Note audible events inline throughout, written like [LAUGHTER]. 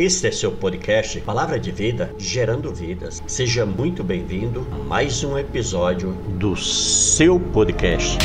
Este é seu podcast Palavra de Vida, gerando vidas. Seja muito bem-vindo a mais um episódio do seu podcast.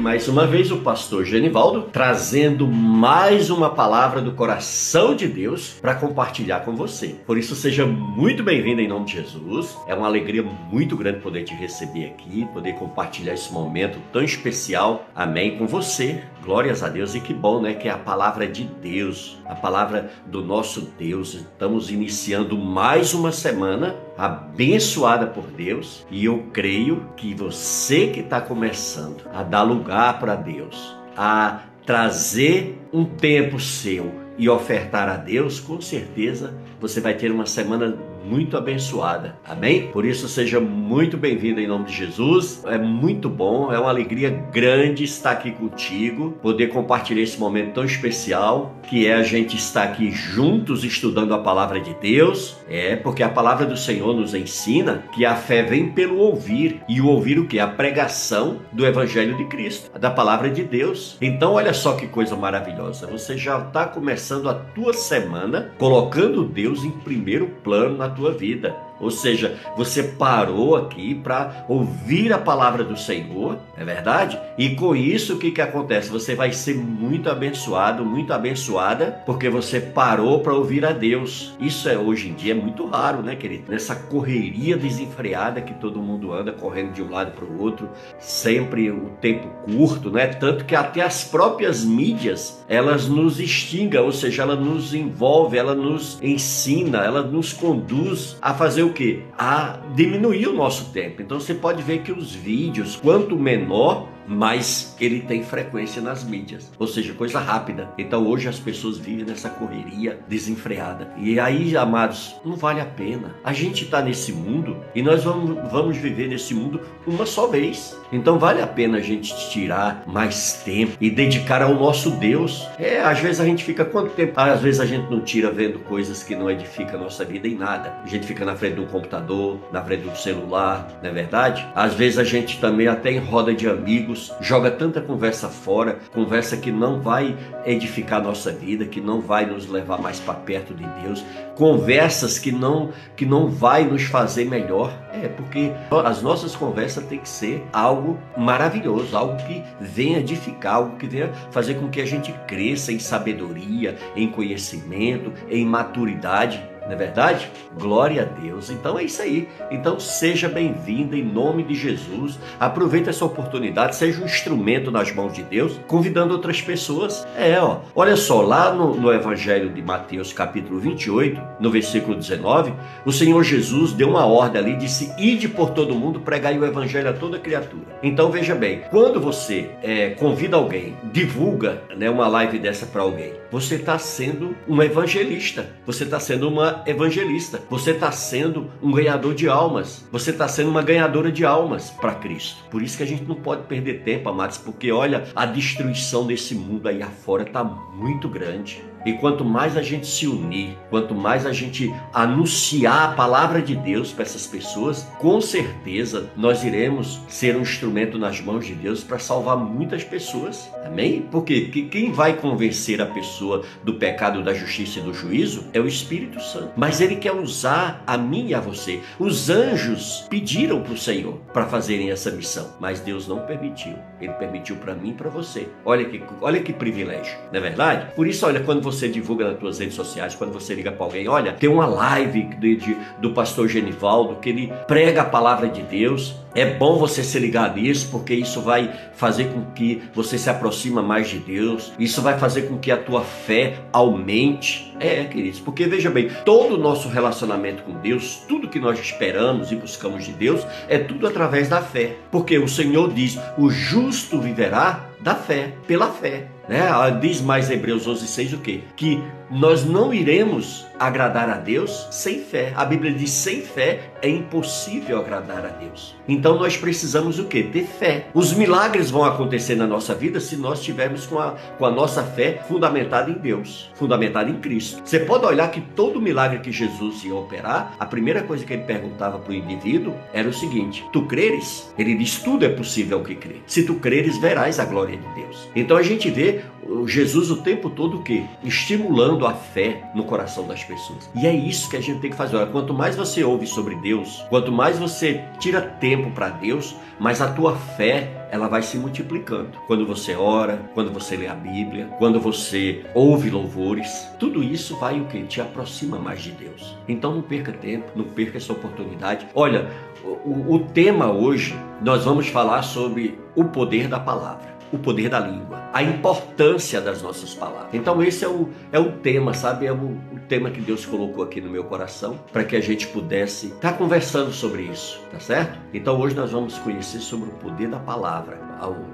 Mais uma vez o pastor Genivaldo trazendo mais uma palavra do coração de Deus para compartilhar com você. Por isso seja muito bem-vindo em nome de Jesus. É uma alegria muito grande poder te receber aqui, poder compartilhar esse momento tão especial. Amém com você. Glórias a Deus e que bom, né, que é a palavra de Deus, a palavra do nosso Deus. Estamos iniciando mais uma semana abençoada por Deus e eu creio que você que está começando a dar lugar para Deus, a trazer um tempo seu e ofertar a Deus, com certeza você vai ter uma semana muito abençoada. Amém? Por isso, seja muito bem-vindo em nome de Jesus. É muito bom, é uma alegria grande estar aqui contigo, poder compartilhar esse momento tão especial que é a gente estar aqui juntos estudando a palavra de Deus. É, porque a palavra do Senhor nos ensina que a fé vem pelo ouvir e o ouvir o que? A pregação do Evangelho de Cristo, da palavra de Deus. Então, olha só que coisa maravilhosa. Você já está começando a tua semana colocando Deus em primeiro plano na tua vida. Ou seja, você parou aqui para ouvir a palavra do Senhor, é verdade? E com isso o que, que acontece? Você vai ser muito abençoado, muito abençoada, porque você parou para ouvir a Deus. Isso é hoje em dia é muito raro, né, querido? Nessa correria desenfreada que todo mundo anda correndo de um lado para o outro, sempre o tempo curto, né? Tanto que até as próprias mídias elas nos extingam, ou seja, ela nos envolve, ela nos ensina, ela nos conduz a fazer o o que? A diminuir o nosso tempo. Então você pode ver que os vídeos, quanto menor, mas ele tem frequência nas mídias, ou seja, coisa rápida. Então hoje as pessoas vivem nessa correria desenfreada. E aí, amados, não vale a pena. A gente está nesse mundo e nós vamos, vamos viver nesse mundo uma só vez. Então vale a pena a gente tirar mais tempo e dedicar ao nosso Deus. É, às vezes a gente fica quanto tempo? Às vezes a gente não tira vendo coisas que não edificam a nossa vida em nada. A gente fica na frente do computador, na frente do celular, não é verdade? Às vezes a gente também até em roda de amigos joga tanta conversa fora, conversa que não vai edificar nossa vida, que não vai nos levar mais para perto de Deus, conversas que não que não vai nos fazer melhor. É porque as nossas conversas têm que ser algo maravilhoso, algo que venha edificar, algo que venha fazer com que a gente cresça em sabedoria, em conhecimento, em maturidade não é verdade? Glória a Deus. Então é isso aí. Então seja bem-vindo em nome de Jesus. Aproveite essa oportunidade, seja um instrumento nas mãos de Deus, convidando outras pessoas. É, ó. Olha só, lá no, no Evangelho de Mateus, capítulo 28, no versículo 19, o Senhor Jesus deu uma ordem ali, disse: Ide por todo mundo, pregai o Evangelho a toda criatura. Então veja bem, quando você é, convida alguém, divulga né, uma live dessa para alguém, você está sendo um evangelista, você está sendo uma evangelista. Você está sendo um ganhador de almas. Você está sendo uma ganhadora de almas para Cristo. Por isso que a gente não pode perder tempo, amados, porque olha, a destruição desse mundo aí afora está muito grande. E quanto mais a gente se unir, quanto mais a gente anunciar a palavra de Deus para essas pessoas, com certeza nós iremos ser um instrumento nas mãos de Deus para salvar muitas pessoas. Amém? Porque quem vai convencer a pessoa do pecado, da justiça e do juízo é o Espírito Santo. Mas ele quer usar a mim e a você. Os anjos pediram para o Senhor para fazerem essa missão, mas Deus não permitiu. Ele permitiu para mim e para você. Olha que, olha que privilégio, não é verdade? Por isso, olha, quando você divulga nas suas redes sociais, quando você liga para alguém, olha, tem uma live de, de, do pastor Genivaldo que ele prega a palavra de Deus. É bom você se ligar nisso, porque isso vai fazer com que você se aproxima mais de Deus. Isso vai fazer com que a tua fé aumente. É, queridos, porque veja bem, todo o nosso relacionamento com Deus, tudo que nós esperamos e buscamos de Deus, é tudo através da fé. Porque o Senhor diz: "O justo viverá da fé, pela fé". Né? Diz mais Hebreus 11, 6 o quê? Que nós não iremos agradar a Deus sem fé. A Bíblia diz: sem fé é impossível agradar a Deus. Então nós precisamos o quê? Ter fé. Os milagres vão acontecer na nossa vida se nós tivermos com a, com a nossa fé fundamentada em Deus, fundamentada em Cristo. Você pode olhar que todo milagre que Jesus ia operar, a primeira coisa que ele perguntava para o indivíduo era o seguinte: Tu creres? Ele diz: Tudo é possível ao que crê. Se tu creres, verás a glória de Deus. Então a gente vê Jesus o tempo todo o quê? Estimulando a fé no coração das pessoas. E é isso que a gente tem que fazer. Olha, quanto mais você ouve sobre Deus, quanto mais você tira tempo para Deus, mais a tua fé ela vai se multiplicando. Quando você ora, quando você lê a Bíblia, quando você ouve louvores, tudo isso vai o que te aproxima mais de Deus. Então não perca tempo, não perca essa oportunidade. Olha, o, o tema hoje nós vamos falar sobre o poder da palavra o poder da língua, a importância das nossas palavras. Então esse é o, é o tema, sabe? É o, o tema que Deus colocou aqui no meu coração para que a gente pudesse estar tá conversando sobre isso, tá certo? Então hoje nós vamos conhecer sobre o poder da palavra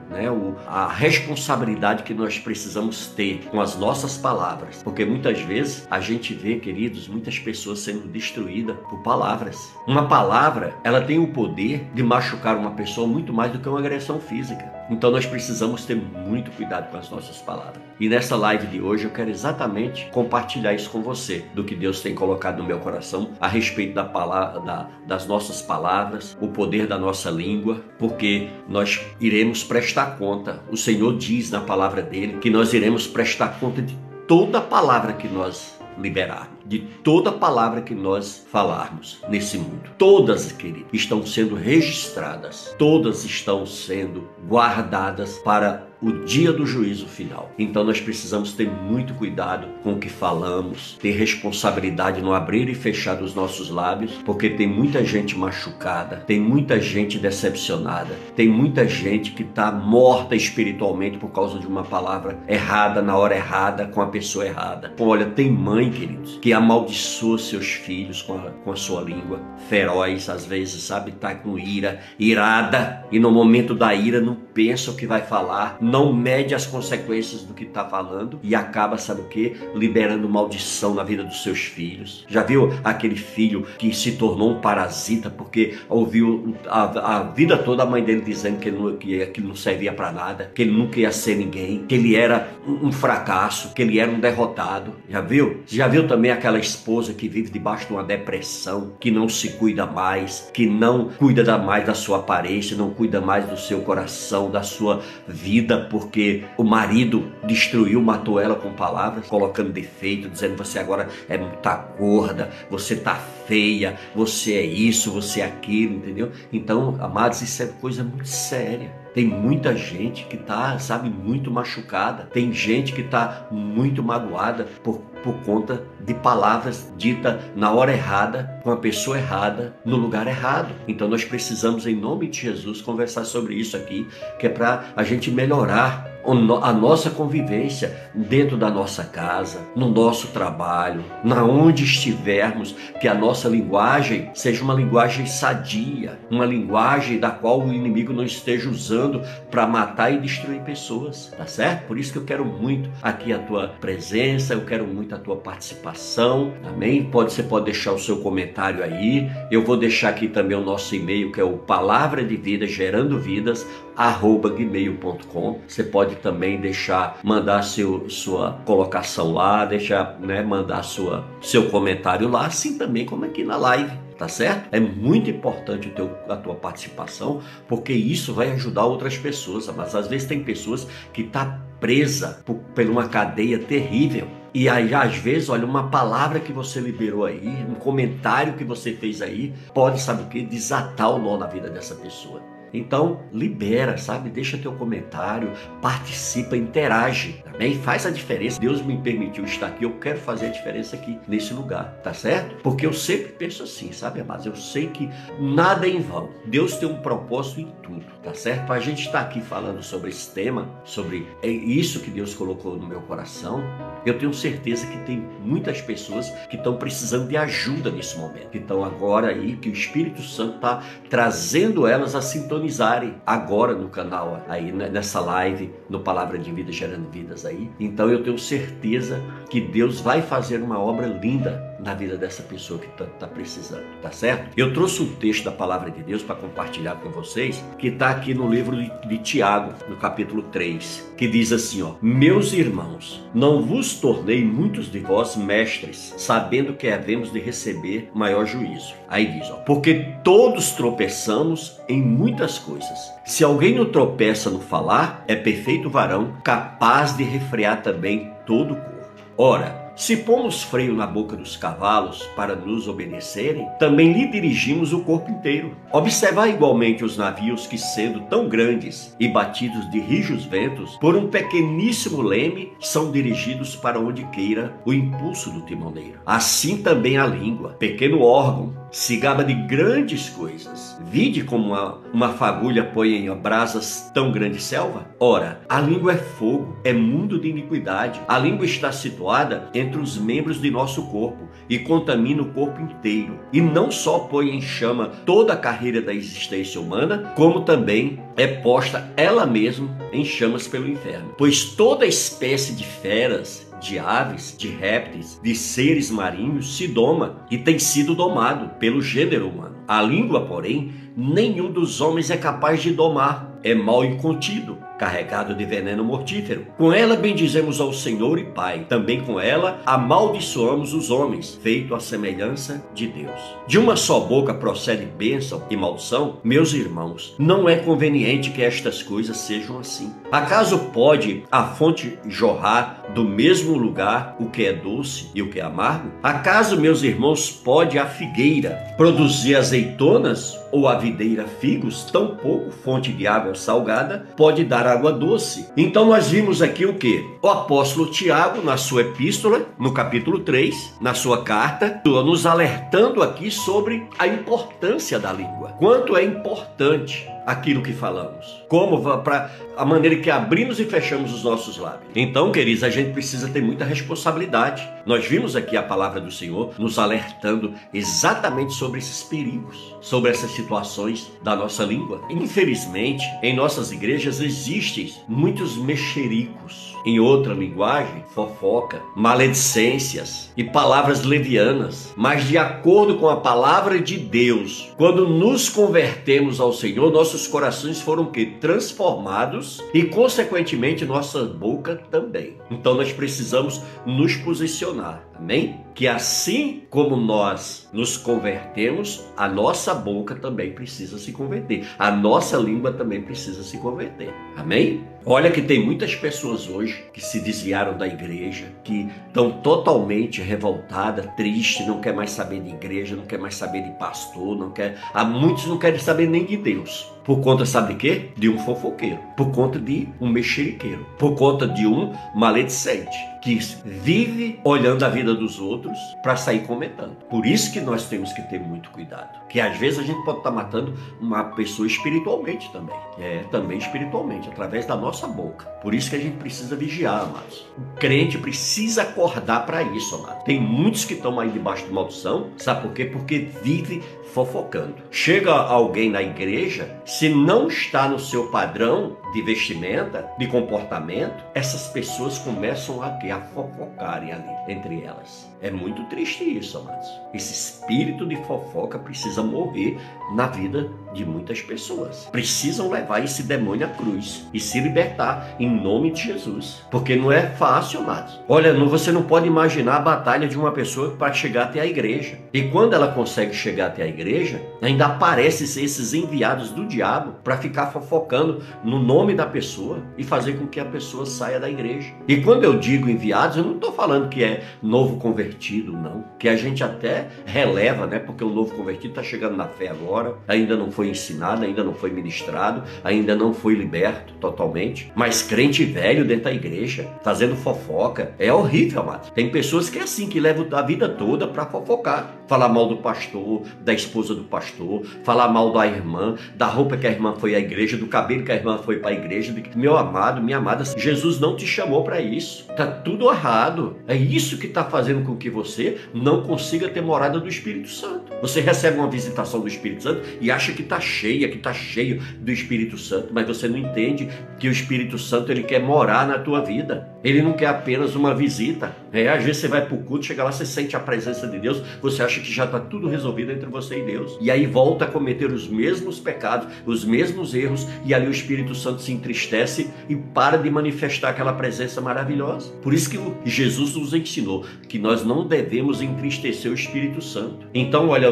né, a responsabilidade que nós precisamos ter com as nossas palavras. Porque muitas vezes a gente vê, queridos, muitas pessoas sendo destruídas por palavras. Uma palavra, ela tem o poder de machucar uma pessoa muito mais do que uma agressão física. Então nós precisamos ter muito cuidado com as nossas palavras. E nessa live de hoje eu quero exatamente compartilhar isso com você, do que Deus tem colocado no meu coração a respeito da palavra, da, das nossas palavras, o poder da nossa língua, porque nós iremos prestar conta. O Senhor diz na palavra dele que nós iremos prestar conta de toda palavra que nós liberarmos, de toda palavra que nós falarmos nesse mundo. Todas, querido, estão sendo registradas, todas estão sendo guardadas para o dia do juízo final. Então nós precisamos ter muito cuidado com o que falamos, ter responsabilidade no abrir e fechar dos nossos lábios, porque tem muita gente machucada, tem muita gente decepcionada, tem muita gente que está morta espiritualmente por causa de uma palavra errada na hora errada com a pessoa errada. Olha, tem mãe, queridos, que amaldiçoa seus filhos com a, com a sua língua feroz, às vezes, sabe, tá com ira, irada, e no momento da ira não pensa o que vai falar, não mede as consequências do que está falando e acaba, sabe o que? Liberando maldição na vida dos seus filhos. Já viu aquele filho que se tornou um parasita porque ouviu a, a vida toda a mãe dele dizendo que ele não, que aquilo não servia para nada, que ele nunca ia ser ninguém, que ele era um, um fracasso, que ele era um derrotado. Já viu? Já viu também aquela esposa que vive debaixo de uma depressão, que não se cuida mais, que não cuida mais da sua aparência, não cuida mais do seu coração, da sua vida porque o marido destruiu, matou ela com palavras, colocando defeito, dizendo você agora é muito gorda, você tá feia, você é isso, você é aquilo, entendeu? Então, amados, isso é coisa muito séria. Tem muita gente que tá, sabe, muito machucada. Tem gente que tá muito magoada por, por conta de palavras ditas na hora errada, com a pessoa errada, no lugar errado. Então nós precisamos, em nome de Jesus, conversar sobre isso aqui, que é para a gente melhorar a nossa convivência dentro da nossa casa, no nosso trabalho, na onde estivermos, que a nossa linguagem seja uma linguagem sadia, uma linguagem da qual o inimigo não esteja usando para matar e destruir pessoas, tá certo? Por isso que eu quero muito aqui a tua presença, eu quero muito a tua participação, amém? Pode você pode deixar o seu comentário aí. Eu vou deixar aqui também o nosso e-mail que é o palavra de vida gerando vidas arroba gmail.com. Você pode também deixar, mandar seu, sua colocação lá, deixar, né, mandar sua, seu comentário lá, assim também como aqui na live tá certo? É muito importante teu, a tua participação, porque isso vai ajudar outras pessoas, mas às vezes tem pessoas que tá presa por, por uma cadeia terrível. E aí, às vezes, olha, uma palavra que você liberou aí, um comentário que você fez aí, pode, sabe o que, desatar o nó na vida dessa pessoa. Então, libera, sabe? Deixa teu comentário, participa, interage, tá faz a diferença. Deus me permitiu estar aqui, eu quero fazer a diferença aqui nesse lugar, tá certo? Porque eu sempre penso assim, sabe, amados? Eu sei que nada é em vão. Deus tem um propósito em tudo, tá certo? A gente está aqui falando sobre esse tema, sobre é isso que Deus colocou no meu coração. Eu tenho certeza que tem muitas pessoas que estão precisando de ajuda nesse momento, que estão agora aí, que o Espírito Santo está trazendo elas a sintonia sintonizarem agora no canal aí né, nessa live no Palavra de Vida gerando vidas aí. Então eu tenho certeza que Deus vai fazer uma obra linda na vida dessa pessoa que está tá precisando, tá certo? Eu trouxe um texto da palavra de Deus para compartilhar com vocês, que está aqui no livro de, de Tiago, no capítulo 3, que diz assim: ó, Meus irmãos, não vos tornei muitos de vós mestres, sabendo que havemos de receber maior juízo. Aí diz, ó, porque todos tropeçamos em muitas coisas. Se alguém não tropeça no falar, é perfeito varão, capaz de refrear também todo o corpo. Ora, se pomos freio na boca dos cavalos para nos obedecerem, também lhe dirigimos o corpo inteiro. Observar igualmente os navios que, sendo tão grandes e batidos de rijos ventos, por um pequeníssimo leme, são dirigidos para onde queira o impulso do timoneiro. Assim também a língua, pequeno órgão, se gaba de grandes coisas. Vide como uma, uma fagulha põe em brasas tão grande selva? Ora, a língua é fogo, é mundo de iniquidade. A língua está situada entre os membros de nosso corpo e contamina o corpo inteiro. E não só põe em chama toda a carreira da existência humana, como também é posta ela mesma em chamas pelo inferno. Pois toda espécie de feras de aves, de répteis, de seres marinhos se doma e tem sido domado pelo gênero humano. A língua, porém, nenhum dos homens é capaz de domar. É mal incontido, carregado de veneno mortífero. Com ela bendizemos ao Senhor e Pai. Também com ela amaldiçoamos os homens, feito à semelhança de Deus. De uma só boca procede bênção e maldição? Meus irmãos, não é conveniente que estas coisas sejam assim. Acaso pode a fonte jorrar do mesmo lugar o que é doce e o que é amargo? Acaso, meus irmãos, pode a figueira produzir azeitonas ou a videira figos? Tampouco fonte de água salgada pode dar água doce. Então nós vimos aqui o que? O apóstolo Tiago, na sua epístola, no capítulo 3, na sua carta, nos alertando aqui sobre a importância da língua. Quanto é importante aquilo que falamos. Como para a maneira que abrimos e fechamos os nossos lábios. Então, queridos, a gente precisa ter muita responsabilidade. Nós vimos aqui a palavra do Senhor nos alertando exatamente sobre esses perigos, sobre essas situações da nossa língua. Infelizmente, em nossas igrejas existem muitos mexericos em outra linguagem, fofoca, maledicências e palavras levianas. Mas de acordo com a palavra de Deus, quando nos convertemos ao Senhor, nossos corações foram que transformados e consequentemente nossa boca também. Então nós precisamos nos posicionar. Amém? Que assim como nós nos convertemos, a nossa boca também precisa se converter. A nossa língua também precisa se converter. Amém? Olha que tem muitas pessoas hoje que se desviaram da igreja, que estão totalmente revoltadas, tristes, não quer mais saber de igreja, não quer mais saber de pastor, não quer. Há muitos não querem saber nem de Deus. Por conta, sabe de quê? De um fofoqueiro. Por conta de um mexeriqueiro. Por conta de um maledicente que vive olhando a vida dos outros para sair comentando. Por isso que nós temos que ter muito cuidado. Que às vezes a gente pode estar tá matando uma pessoa espiritualmente também. É, também espiritualmente, através da nossa boca. Por isso que a gente precisa vigiar, amados. O crente precisa acordar para isso, amados. Tem muitos que estão aí debaixo de maldição. Sabe por quê? Porque vive fofocando. Chega alguém na igreja, se não está no seu padrão de vestimenta, de comportamento, essas pessoas começam a, a fofocarem ali entre elas. É muito triste isso, amados. Esse espírito de fofoca precisa morrer na vida de muitas pessoas. Precisam levar esse demônio à cruz e se libertar em nome de Jesus. Porque não é fácil, amados. Olha, você não pode imaginar a batalha de uma pessoa para chegar até a igreja. E quando ela consegue chegar até a igreja, ainda aparecem esses enviados do diabo para ficar fofocando no nome da pessoa e fazer com que a pessoa saia da igreja. E quando eu digo enviados, eu não estou falando que é novo convertido, não. Que a gente até releva, né? Porque o novo convertido está chegando na fé agora, ainda não foi ensinado, ainda não foi ministrado, ainda não foi liberto totalmente. Mas crente velho dentro da igreja, fazendo fofoca, é horrível, amado. Tem pessoas que é assim, que levam a vida toda para fofocar. Falar mal do pastor, da esposa do pastor, falar mal da irmã, da roupa que a irmã foi à igreja, do cabelo que a irmã foi para a igreja de que, meu amado, minha amada, Jesus não te chamou para isso. Tá tudo errado. É isso que está fazendo com que você não consiga ter morada do Espírito Santo. Você recebe uma visitação do Espírito Santo e acha que está cheia, que está cheio do Espírito Santo, mas você não entende que o Espírito Santo ele quer morar na tua vida. Ele não quer apenas uma visita. É, às vezes você vai para o culto, chega lá, você sente a presença de Deus, você acha que já está tudo resolvido entre você e Deus. E aí volta a cometer os mesmos pecados, os mesmos erros, e ali o Espírito Santo se entristece e para de manifestar aquela presença maravilhosa. Por isso que Jesus nos ensinou que nós não devemos entristecer o Espírito Santo. Então, olha,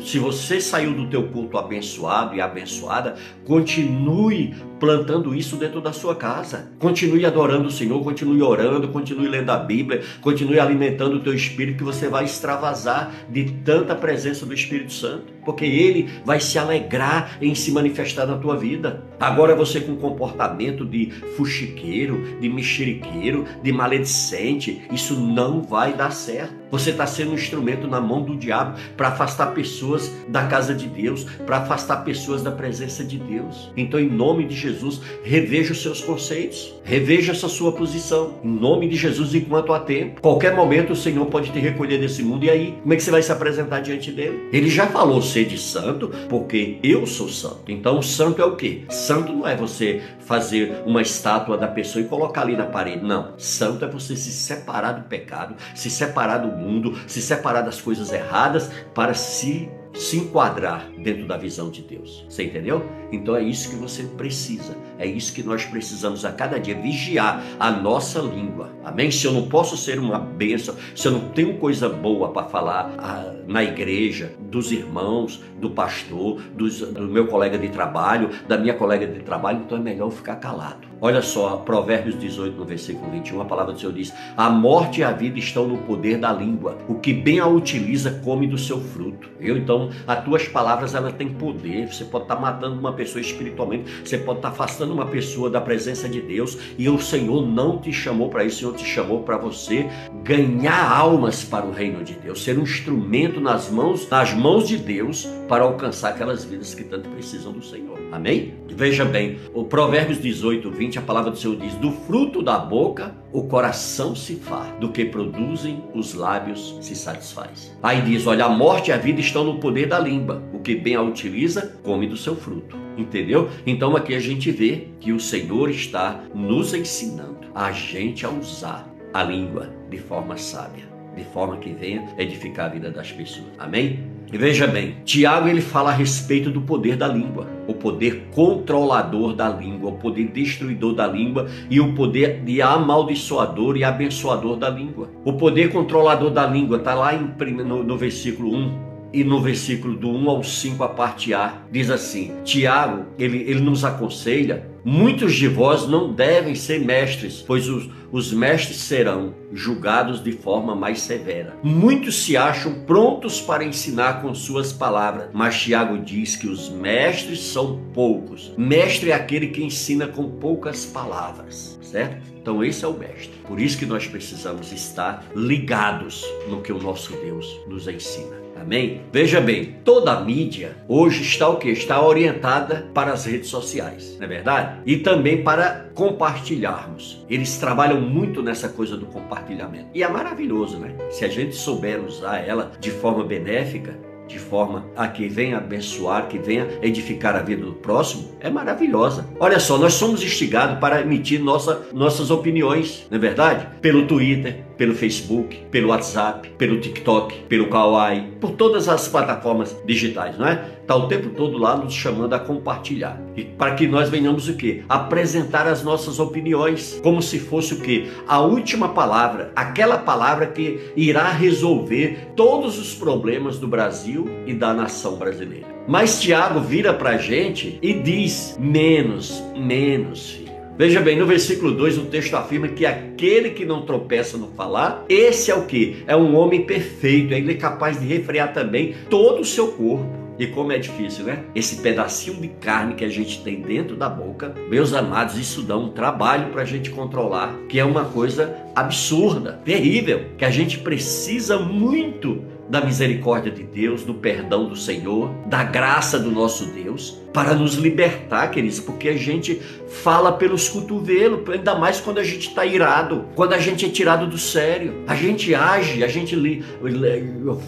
se você saiu do teu culto abençoado e abençoada, continue plantando isso dentro da sua casa. Continue adorando o Senhor, continue orando, continue lendo a Bíblia, continue alimentando o teu espírito que você vai extravasar de tanta presença do Espírito Santo, porque ele vai se alegrar em se manifestar na tua vida. Agora você com comportamento de fuxiqueiro, de mexeriqueiro, de maledicente, isso não vai dar certo. Você está sendo um instrumento na mão do diabo para afastar pessoas da casa de Deus, para afastar pessoas da presença de Deus. Então, em nome de Jesus, reveja os seus conceitos, reveja essa sua posição. Em nome de Jesus, enquanto há tempo. Qualquer momento o Senhor pode te recolher desse mundo. E aí, como é que você vai se apresentar diante dele? Ele já falou ser de santo, porque eu sou santo. Então, santo é o quê? Santo não é você fazer uma estátua da pessoa e colocar ali na parede. Não. Santo é você se separar do pecado, se separar do mundo, se separar das coisas erradas para se se enquadrar dentro da visão de Deus. Você entendeu? Então é isso que você precisa. É isso que nós precisamos a cada dia vigiar a nossa língua. Amém? Se eu não posso ser uma bênção, se eu não tenho coisa boa para falar ah, na igreja, dos irmãos, do pastor, dos, do meu colega de trabalho, da minha colega de trabalho, então é melhor eu ficar calado. Olha só, Provérbios 18, no versículo 21, a palavra do Senhor diz: A morte e a vida estão no poder da língua. O que bem a utiliza, come do seu fruto. Eu, então, as tuas palavras, elas têm poder. Você pode estar matando uma pessoa espiritualmente, você pode estar afastando uma pessoa da presença de Deus, e o Senhor não te chamou para isso, o Senhor te chamou para você ganhar almas para o reino de Deus, ser um instrumento nas mãos, nas mãos de Deus para alcançar aquelas vidas que tanto precisam do Senhor. Amém? Veja bem, o Provérbios 18, 20, a palavra do Senhor diz: Do fruto da boca o coração se faz, do que produzem os lábios se satisfaz. Aí diz: Olha, a morte e a vida estão no poder da língua. O que bem a utiliza, come do seu fruto. Entendeu? Então aqui a gente vê que o Senhor está nos ensinando a gente a usar a língua de forma sábia, de forma que venha edificar a vida das pessoas. Amém? E veja bem, Tiago ele fala a respeito do poder da língua, o poder controlador da língua, o poder destruidor da língua e o poder de amaldiçoador e abençoador da língua. O poder controlador da língua está lá em, no, no versículo 1 e no versículo do 1 ao 5, a parte A, diz assim: Tiago, ele, ele nos aconselha Muitos de vós não devem ser mestres, pois os, os mestres serão julgados de forma mais severa. Muitos se acham prontos para ensinar com suas palavras, mas Tiago diz que os mestres são poucos. Mestre é aquele que ensina com poucas palavras, certo? Então esse é o mestre. Por isso que nós precisamos estar ligados no que o nosso Deus nos ensina. Amém? Veja bem, toda a mídia hoje está o que? Está orientada para as redes sociais, não é verdade? E também para compartilharmos. Eles trabalham muito nessa coisa do compartilhamento. E é maravilhoso, né? Se a gente souber usar ela de forma benéfica, de forma a que venha abençoar, que venha edificar a vida do próximo, é maravilhosa. Olha só, nós somos instigados para emitir nossa, nossas opiniões, não é verdade? Pelo Twitter, pelo Facebook, pelo WhatsApp, pelo TikTok, pelo Kawaii, por todas as plataformas digitais, não é? Está o tempo todo lá nos chamando a compartilhar. E para que nós venhamos o quê? Apresentar as nossas opiniões, como se fosse o quê? A última palavra, aquela palavra que irá resolver todos os problemas do Brasil e da nação brasileira. Mas Tiago vira para a gente e diz: menos, menos, filho Veja bem, no versículo 2 o texto afirma que aquele que não tropeça no falar, esse é o que? É um homem perfeito, ele é capaz de refrear também todo o seu corpo. E como é difícil, né? Esse pedacinho de carne que a gente tem dentro da boca, meus amados, isso dá um trabalho para a gente controlar, que é uma coisa absurda, terrível, que a gente precisa muito da misericórdia de Deus, do perdão do Senhor, da graça do nosso Deus, para nos libertar, queridos, porque a gente fala pelos cotovelos, ainda mais quando a gente está irado, quando a gente é tirado do sério. A gente age, a gente li,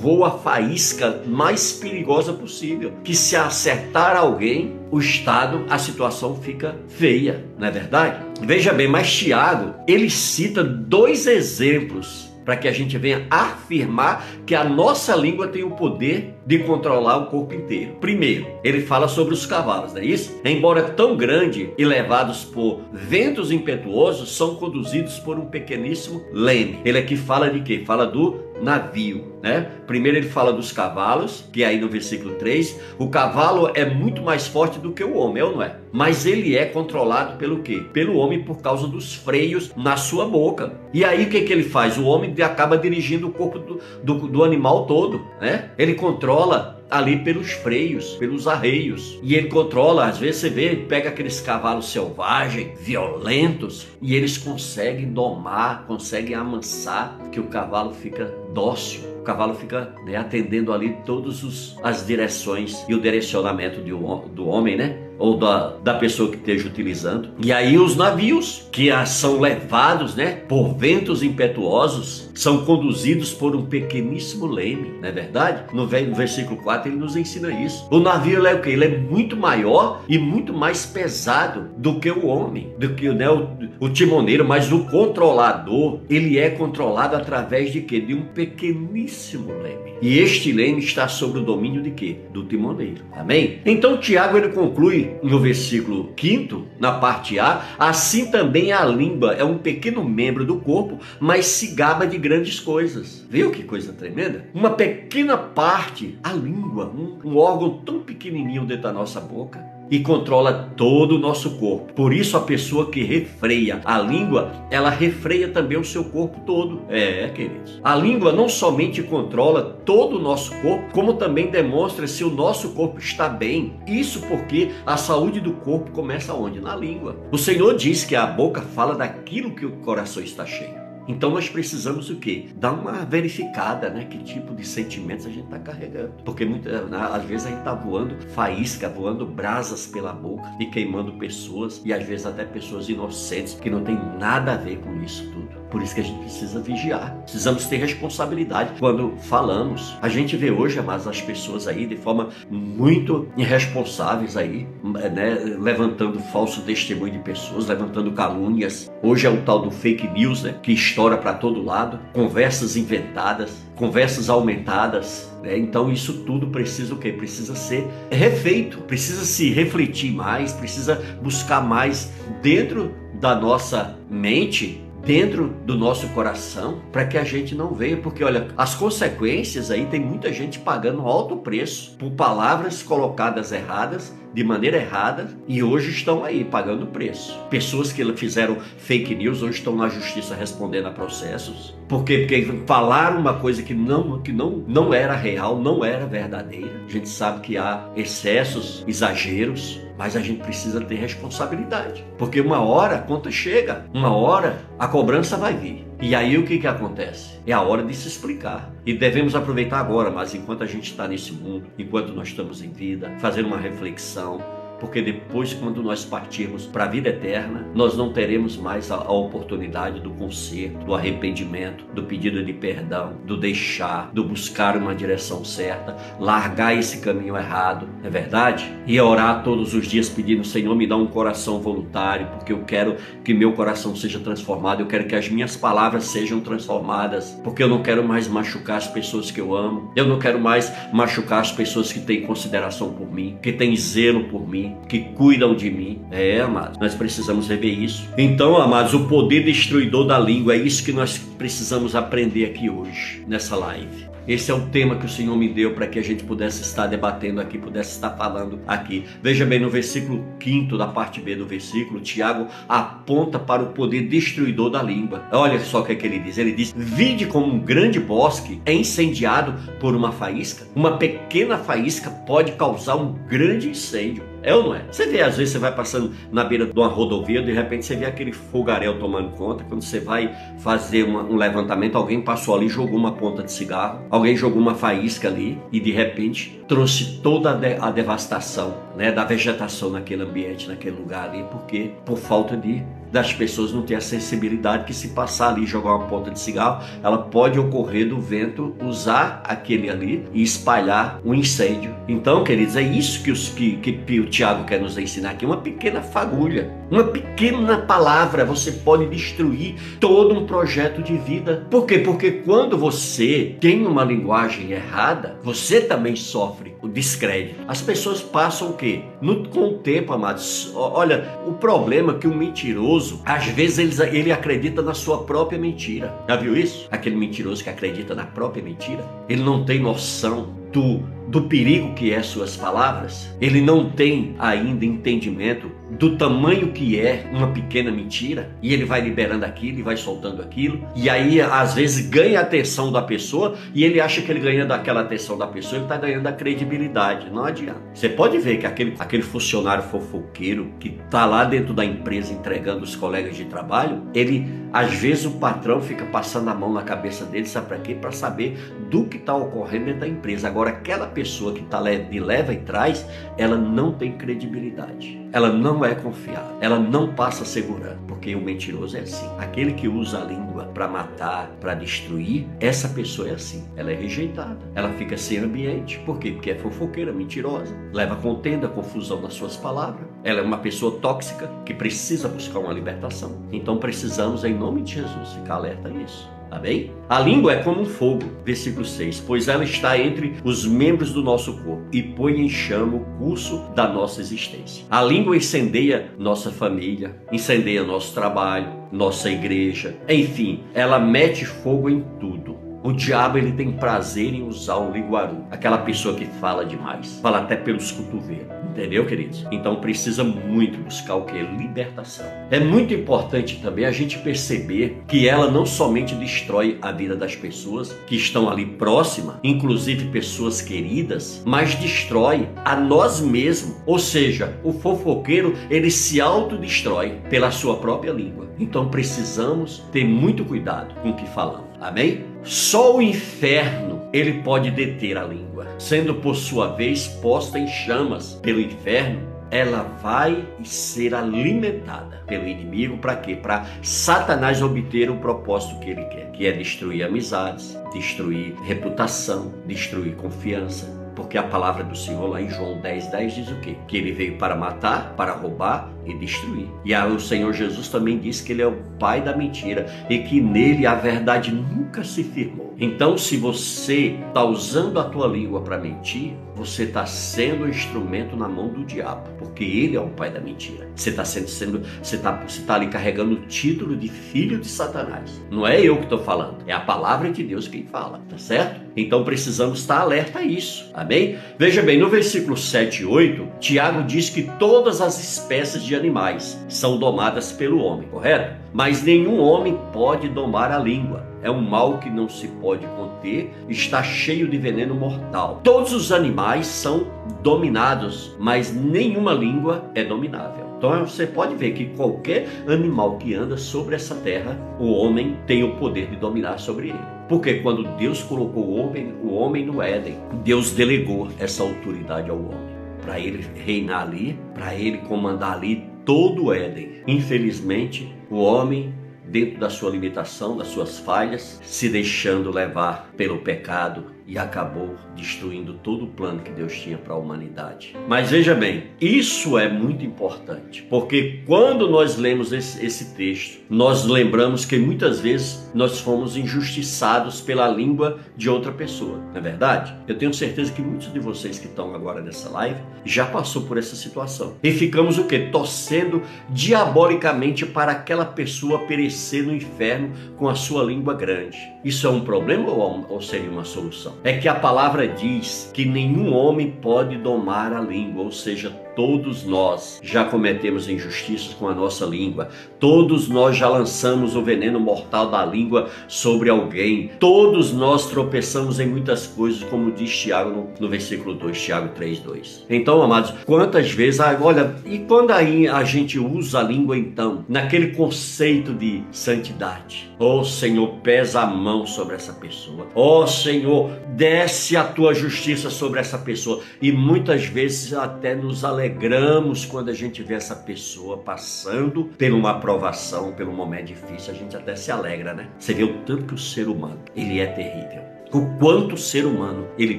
voa a faísca mais perigosa possível, que se acertar alguém, o estado, a situação fica feia, não é verdade? Veja bem, mas Tiago, ele cita dois exemplos para que a gente venha afirmar que a nossa língua tem o poder de controlar o corpo inteiro. Primeiro, ele fala sobre os cavalos, não é isso? Embora tão grande e levados por ventos impetuosos, são conduzidos por um pequeníssimo leme. Ele aqui fala de quê? Fala do navio, né? Primeiro ele fala dos cavalos, que é aí no versículo 3, o cavalo é muito mais forte do que o homem, é ou não é? Mas ele é controlado pelo quê? Pelo homem por causa dos freios na sua boca. E aí o que, que ele faz? O homem acaba dirigindo o corpo do, do, do animal todo, né? Ele controla Pedrola ali pelos freios, pelos arreios. E ele controla, às vezes você vê, pega aqueles cavalos selvagens, violentos, e eles conseguem domar, conseguem amansar, que o cavalo fica dócil. O cavalo fica né, atendendo ali todas as direções e o direcionamento de, do homem, né? ou da, da pessoa que esteja utilizando. E aí os navios que são levados, né, por ventos impetuosos, são conduzidos por um pequeníssimo leme, não é verdade? No, versículo 4 ele nos ensina isso. O navio é o que? Ele é muito maior e muito mais pesado do que o homem, do que né, o, o timoneiro, mas o controlador, ele é controlado através de quê? De um pequeníssimo leme. E este leme está sob o domínio de quê? Do timoneiro. Amém? Então Tiago ele conclui no versículo 5, na parte A, assim também a língua é um pequeno membro do corpo, mas se gaba de grandes coisas. Viu que coisa tremenda? Uma pequena parte, a língua, um, um órgão tão pequenininho dentro da nossa boca, e controla todo o nosso corpo. Por isso a pessoa que refreia a língua, ela refreia também o seu corpo todo. É, queridos. A língua não somente controla todo o nosso corpo, como também demonstra se o nosso corpo está bem. Isso porque a saúde do corpo começa onde? Na língua. O Senhor diz que a boca fala daquilo que o coração está cheio. Então nós precisamos o quê? Dar uma verificada, né? Que tipo de sentimentos a gente está carregando. Porque muitas, né, às vezes a gente está voando faísca, voando brasas pela boca e queimando pessoas e às vezes até pessoas inocentes que não tem nada a ver com isso tudo. Por isso que a gente precisa vigiar. Precisamos ter responsabilidade quando falamos. A gente vê hoje, mas as pessoas aí de forma muito irresponsáveis aí, né, levantando falso testemunho de pessoas, levantando calúnias. Hoje é o tal do fake news, né, que estoura para todo lado, conversas inventadas, conversas aumentadas. Né? Então isso tudo precisa o quê? Precisa ser refeito, precisa se refletir mais, precisa buscar mais dentro da nossa mente dentro do nosso coração para que a gente não venha, porque olha, as consequências aí tem muita gente pagando alto preço por palavras colocadas erradas, de maneira errada e hoje estão aí pagando preço. Pessoas que fizeram fake news hoje estão na justiça respondendo a processos. Por quê? Porque falaram uma coisa que não que não não era real, não era verdadeira. A gente sabe que há excessos, exageros, mas a gente precisa ter responsabilidade. Porque uma hora a conta chega, uma hora a cobrança vai vir. E aí o que, que acontece? É a hora de se explicar. E devemos aproveitar agora, mas enquanto a gente está nesse mundo, enquanto nós estamos em vida, fazer uma reflexão, porque depois, quando nós partirmos para a vida eterna, nós não teremos mais a, a, oportunidade do conserto, do arrependimento, do pedido de perdão, do deixar, do buscar uma direção certa, largar esse caminho errado, é verdade? E orar todos os dias pedindo, Senhor, me dá um coração voluntário, porque eu quero que meu coração seja transformado, eu quero que as minhas palavras sejam transformadas, porque eu não quero mais machucar as pessoas que eu amo, eu não quero mais machucar as pessoas que têm consideração por mim, que têm zelo por mim que cuidam de mim. É, amados, nós precisamos rever isso. Então, amados, o poder destruidor da língua é isso que nós precisamos aprender aqui hoje, nessa live. Esse é o tema que o Senhor me deu para que a gente pudesse estar debatendo aqui, pudesse estar falando aqui. Veja bem, no versículo 5 da parte B do versículo, Tiago aponta para o poder destruidor da língua. Olha só o que, é que ele diz: ele diz, vide como um grande bosque é incendiado por uma faísca. Uma pequena faísca pode causar um grande incêndio. É ou não é? Você vê, às vezes você vai passando na beira de uma rodovia, de repente você vê aquele fogaréu tomando conta. Quando você vai fazer uma, um levantamento, alguém passou ali, jogou uma ponta de cigarro, alguém jogou uma faísca ali e de repente trouxe toda a, de, a devastação né, da vegetação naquele ambiente, naquele lugar ali, porque por falta de das pessoas não ter a sensibilidade que se passar ali jogar uma ponta de cigarro, ela pode ocorrer do vento usar aquele ali e espalhar um incêndio. Então, queridos, é isso que, os, que, que o Tiago quer nos ensinar aqui, uma pequena fagulha, uma pequena palavra, você pode destruir todo um projeto de vida. Por quê? Porque quando você tem uma linguagem errada, você também sofre o descrédito. As pessoas passam o quê? No, com o tempo, amados. Olha, o problema é que o mentiroso, às vezes ele, ele acredita na sua própria mentira. Já viu isso? Aquele mentiroso que acredita na própria mentira. Ele não tem noção do, do perigo que é suas palavras, ele não tem ainda entendimento do tamanho que é uma pequena mentira, e ele vai liberando aquilo e vai soltando aquilo, e aí às vezes ganha a atenção da pessoa, e ele acha que ele ganhando aquela atenção da pessoa, ele está ganhando a credibilidade. Não adianta. Você pode ver que aquele, aquele funcionário fofoqueiro que está lá dentro da empresa entregando os colegas de trabalho, ele às vezes o patrão fica passando a mão na cabeça dele, sabe para quê? Para saber do que está ocorrendo dentro da empresa. Agora, aquela pessoa que está de leva e traz, ela não tem credibilidade. Ela não é confiável. Ela não passa segurança. Porque o mentiroso é assim. Aquele que usa a língua para matar, para destruir, essa pessoa é assim. Ela é rejeitada. Ela fica sem ambiente. Por quê? Porque é fofoqueira, mentirosa. Leva contenda, confusão nas suas palavras. Ela é uma pessoa tóxica que precisa buscar uma libertação. Então precisamos, em nome de Jesus, ficar alerta a isso. Amém? A língua é como um fogo, versículo 6, pois ela está entre os membros do nosso corpo e põe em chama o curso da nossa existência. A língua incendeia nossa família, incendeia nosso trabalho, nossa igreja, enfim, ela mete fogo em tudo. O diabo ele tem prazer em usar o liguaru, aquela pessoa que fala demais, fala até pelos cotovelos. Entendeu, queridos? Então precisa muito buscar o que? Libertação. É muito importante também a gente perceber que ela não somente destrói a vida das pessoas que estão ali próximas, inclusive pessoas queridas, mas destrói a nós mesmos. Ou seja, o fofoqueiro ele se autodestrói pela sua própria língua. Então precisamos ter muito cuidado com o que falamos. Amém? Só o inferno ele pode deter a língua, sendo por sua vez posta em chamas pelo inferno. Ela vai ser alimentada pelo inimigo para quê? Para Satanás obter o propósito que ele quer, que é destruir amizades, destruir reputação, destruir confiança, porque a palavra do Senhor lá em João 10, 10 diz o quê? Que ele veio para matar, para roubar e destruir. E aí o Senhor Jesus também disse que ele é o pai da mentira e que nele a verdade nunca se firmou. Então, se você está usando a tua língua para mentir, você está sendo um instrumento na mão do diabo, porque ele é o pai da mentira. Você está sendo, sendo você está você tá ali carregando o título de filho de Satanás. Não é eu que estou falando, é a palavra de Deus quem fala, tá certo? Então precisamos estar alerta a isso, amém? Veja bem, no versículo 7 e 8, Tiago diz que todas as espécies de animais são domadas pelo homem, correto? Mas nenhum homem pode domar a língua. É um mal que não se pode conter, está cheio de veneno mortal. Todos os animais são dominados, mas nenhuma língua é dominável. Então você pode ver que qualquer animal que anda sobre essa terra, o homem tem o poder de dominar sobre ele. Porque quando Deus colocou o homem, o homem no Éden, Deus delegou essa autoridade ao homem para ele reinar ali, para ele comandar ali todo o Éden. Infelizmente, o homem, dentro da sua limitação, das suas falhas, se deixando levar pelo pecado, e acabou destruindo todo o plano que Deus tinha para a humanidade. Mas veja bem, isso é muito importante, porque quando nós lemos esse, esse, texto, nós lembramos que muitas vezes nós fomos injustiçados pela língua de outra pessoa, não é verdade? Eu tenho certeza que muitos de vocês que estão agora nessa live já passou por essa situação. E ficamos o que? Torcendo diabolicamente para aquela pessoa perecer no inferno com a sua língua grande. Isso é um problema ou, ou seria uma solução? É que a palavra diz que nenhum homem pode domar a língua, ou seja, Todos nós já cometemos injustiças com a nossa língua. Todos nós já lançamos o veneno mortal da língua sobre alguém. Todos nós tropeçamos em muitas coisas, como diz Tiago no, no versículo 2, Tiago 3:2. Então, amados, quantas vezes, ah, olha, e quando aí a gente usa a língua então, naquele conceito de santidade? Oh, Senhor, pesa a mão sobre essa pessoa. Oh, Senhor, desce a tua justiça sobre essa pessoa. E muitas vezes até nos alegramos alegramos quando a gente vê essa pessoa passando por uma aprovação, pelo momento difícil, a gente até se alegra, né? Você vê o tanto que o ser humano, ele é terrível. O quanto o ser humano, ele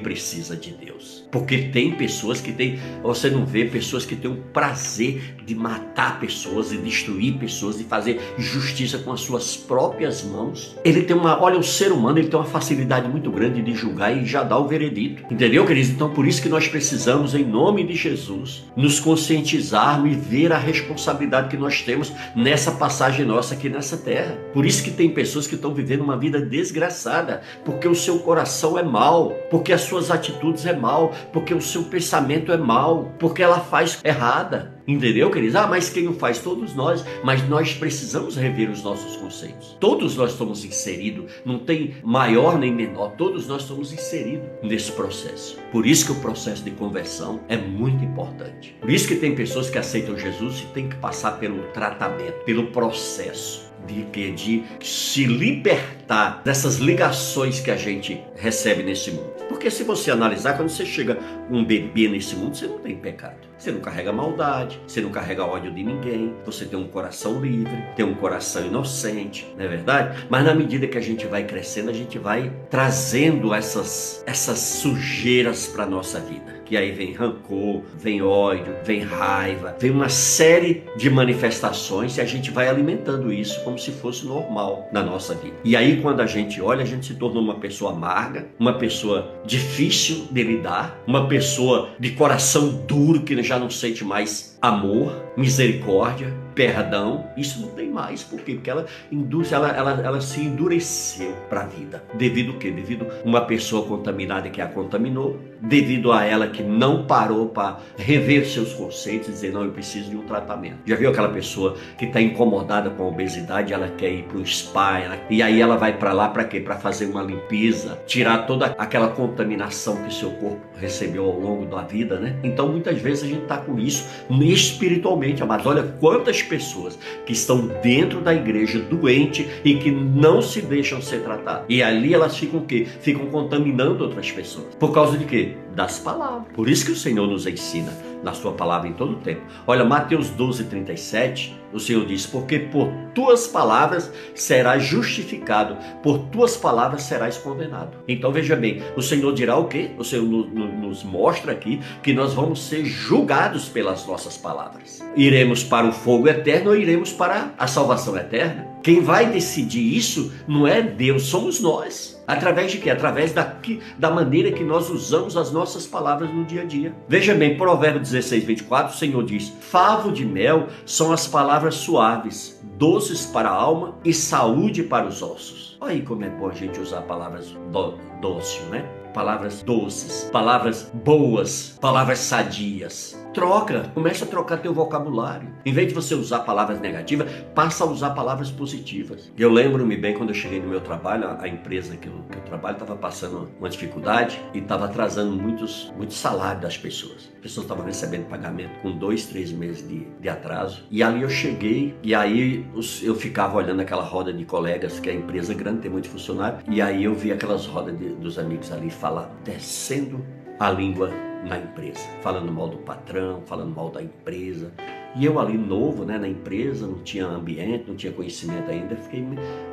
precisa de Deus. Porque tem pessoas que têm, você não vê pessoas que têm o prazer de matar pessoas e destruir pessoas e fazer justiça com as suas próprias mãos. Ele tem uma, olha, o ser humano ele tem uma facilidade muito grande de julgar e já dar o veredito. Entendeu, queridos? Então por isso que nós precisamos, em nome de Jesus, nos conscientizarmos e ver a responsabilidade que nós temos nessa passagem nossa aqui nessa terra. Por isso que tem pessoas que estão vivendo uma vida desgraçada, porque o seu coração é mau, porque as suas atitudes é mal, porque o seu pensamento é mau, porque ela faz errada. Entendeu, queridos? Ah, mas quem o faz? Todos nós. Mas nós precisamos rever os nossos conceitos. Todos nós estamos inseridos, não tem maior nem menor, todos nós estamos inseridos nesse processo. Por isso que o processo de conversão é muito importante. Por isso que tem pessoas que aceitam Jesus e tem que passar pelo tratamento, pelo processo de de se libertar dessas ligações que a gente recebe nesse mundo. Porque se você analisar, quando você chega um bebê nesse mundo, você não tem pecado. Você não carrega maldade, você não carrega ódio de ninguém, você tem um coração livre, tem um coração inocente, não é verdade? Mas na medida que a gente vai crescendo, a gente vai trazendo essas, essas sujeiras para nossa vida e aí vem rancor, vem ódio, vem raiva, vem uma série de manifestações e a gente vai alimentando isso como se fosse normal na nossa vida. E aí quando a gente olha, a gente se torna uma pessoa amarga, uma pessoa difícil de lidar, uma pessoa de coração duro que já não sente mais amor, misericórdia, perdão. Isso não tem mais. Por quê? Porque ela induz, ela, ela, ela se endureceu para a vida. Devido o quê? Devido uma pessoa contaminada que a contaminou, devido a ela que não parou para rever seus conceitos e dizer, não, eu preciso de um tratamento. Já viu aquela pessoa que está incomodada com a obesidade, ela quer ir para o spa, ela, e aí ela vai para lá para quê? Para fazer uma limpeza, tirar toda aquela contaminação que seu corpo recebeu ao longo da vida, né? Então muitas vezes a gente está com isso espiritualmente, mas olha quantas pessoas que estão dentro da igreja doente e que não se deixam ser tratadas. E ali elas ficam o quê? Ficam contaminando outras pessoas. Por causa de quê? Das palavras. Por isso que o Senhor nos ensina na sua palavra em todo o tempo. Olha, Mateus 12, 37, o Senhor diz: Porque por tuas palavras serás justificado, por tuas palavras serás condenado. Então veja bem, o Senhor dirá o quê? O Senhor nos mostra aqui que nós vamos ser julgados pelas nossas palavras. Iremos para o fogo eterno ou iremos para a salvação eterna? Quem vai decidir isso não é Deus, somos nós. Através de quê? Através da, da maneira que nós usamos as nossas palavras no dia a dia. Veja bem, Provérbio 16, 24, o Senhor diz: Favo de mel são as palavras suaves, doces para a alma e saúde para os ossos. Olha aí como é bom a gente usar palavras do, doce, né? Palavras doces, palavras boas, palavras sadias. Troca, começa a trocar teu vocabulário. Em vez de você usar palavras negativas, passa a usar palavras positivas. Eu lembro-me bem quando eu cheguei no meu trabalho, a empresa que eu, que eu trabalho estava passando uma dificuldade e estava atrasando muitos, muitos salários das pessoas. As pessoas estavam recebendo pagamento com dois, três meses de, de atraso. E ali eu cheguei e aí eu ficava olhando aquela roda de colegas, que é a empresa grande, tem muito funcionário, e aí eu vi aquelas rodas de, dos amigos ali falar, descendo a língua na empresa, falando mal do patrão, falando mal da empresa. E eu ali novo, né, na empresa, não tinha ambiente, não tinha conhecimento ainda, fiquei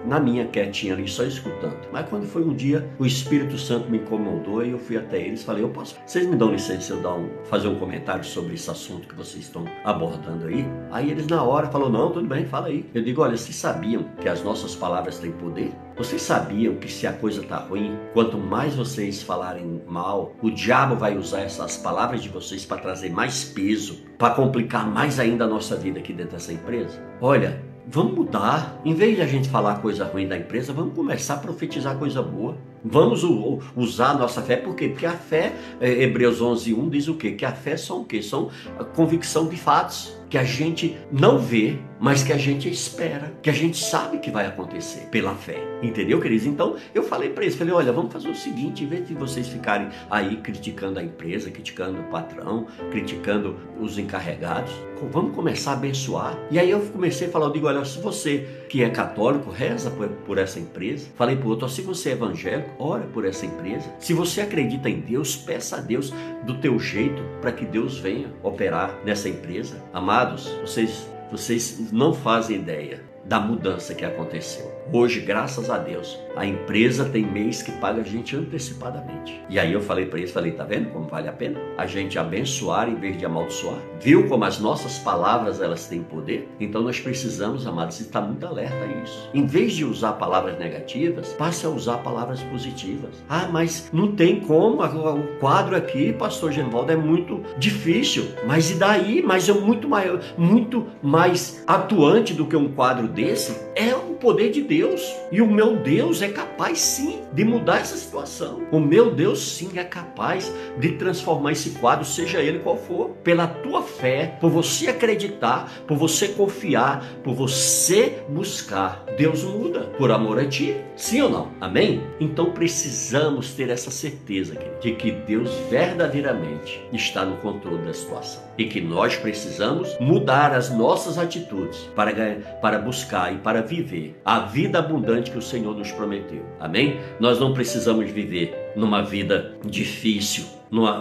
na minha quietinha ali só escutando. Mas quando foi um dia, o Espírito Santo me incomodou e eu fui até eles, falei: "Eu posso? Vocês me dão licença eu dar um fazer um comentário sobre esse assunto que vocês estão abordando aí?" Aí eles na hora falou: "Não, tudo bem, fala aí". Eu digo: "Olha, vocês sabiam que as nossas palavras têm poder?" Vocês sabiam que se a coisa está ruim, quanto mais vocês falarem mal, o diabo vai usar essas palavras de vocês para trazer mais peso, para complicar mais ainda a nossa vida aqui dentro dessa empresa? Olha, Vamos mudar. Em vez de a gente falar coisa ruim da empresa, vamos começar a profetizar coisa boa. Vamos usar a nossa fé, por quê? Porque a fé, é, Hebreus 11, 1 diz o quê? Que a fé são o quê? São a convicção de fatos que a gente não vê, mas que a gente espera, que a gente sabe que vai acontecer pela fé. Entendeu, queridos? Então eu falei para eles, falei, olha, vamos fazer o seguinte, em vez de vocês ficarem aí criticando a empresa, criticando o patrão, criticando os encarregados, vamos começar a abençoar. E aí eu comecei a falar, eu digo, olha, se você que é católico, reza por, por essa empresa. Falei para o outro, se você é evangélico, ora por essa empresa. Se você acredita em Deus, peça a Deus do teu jeito para que Deus venha operar nessa empresa. Vocês, vocês não fazem ideia da mudança que aconteceu. Hoje, graças a Deus, a empresa tem mês que paga a gente antecipadamente. E aí eu falei para eles, falei, tá vendo como vale a pena? A gente abençoar em vez de amaldiçoar. Viu como as nossas palavras elas têm poder? Então nós precisamos, amados, estar muito alerta a isso. Em vez de usar palavras negativas, passe a usar palavras positivas. Ah, mas não tem como, o quadro aqui, pastor Genivaldo, é muito difícil. Mas e daí? Mas é muito maior, muito mais atuante do que um quadro desse é o poder de Deus. E o meu Deus é capaz sim de mudar essa situação. O meu Deus sim é capaz de transformar esse quadro, seja ele qual for, pela tua fé, por você acreditar, por você confiar, por você buscar. Deus muda por amor a ti. Sim ou não? Amém? Então precisamos ter essa certeza de que Deus verdadeiramente está no controle da situação e que nós precisamos mudar as nossas atitudes para, para buscar e para viver a vida abundante que o Senhor nos prometeu. Amém? Nós não precisamos viver numa vida difícil,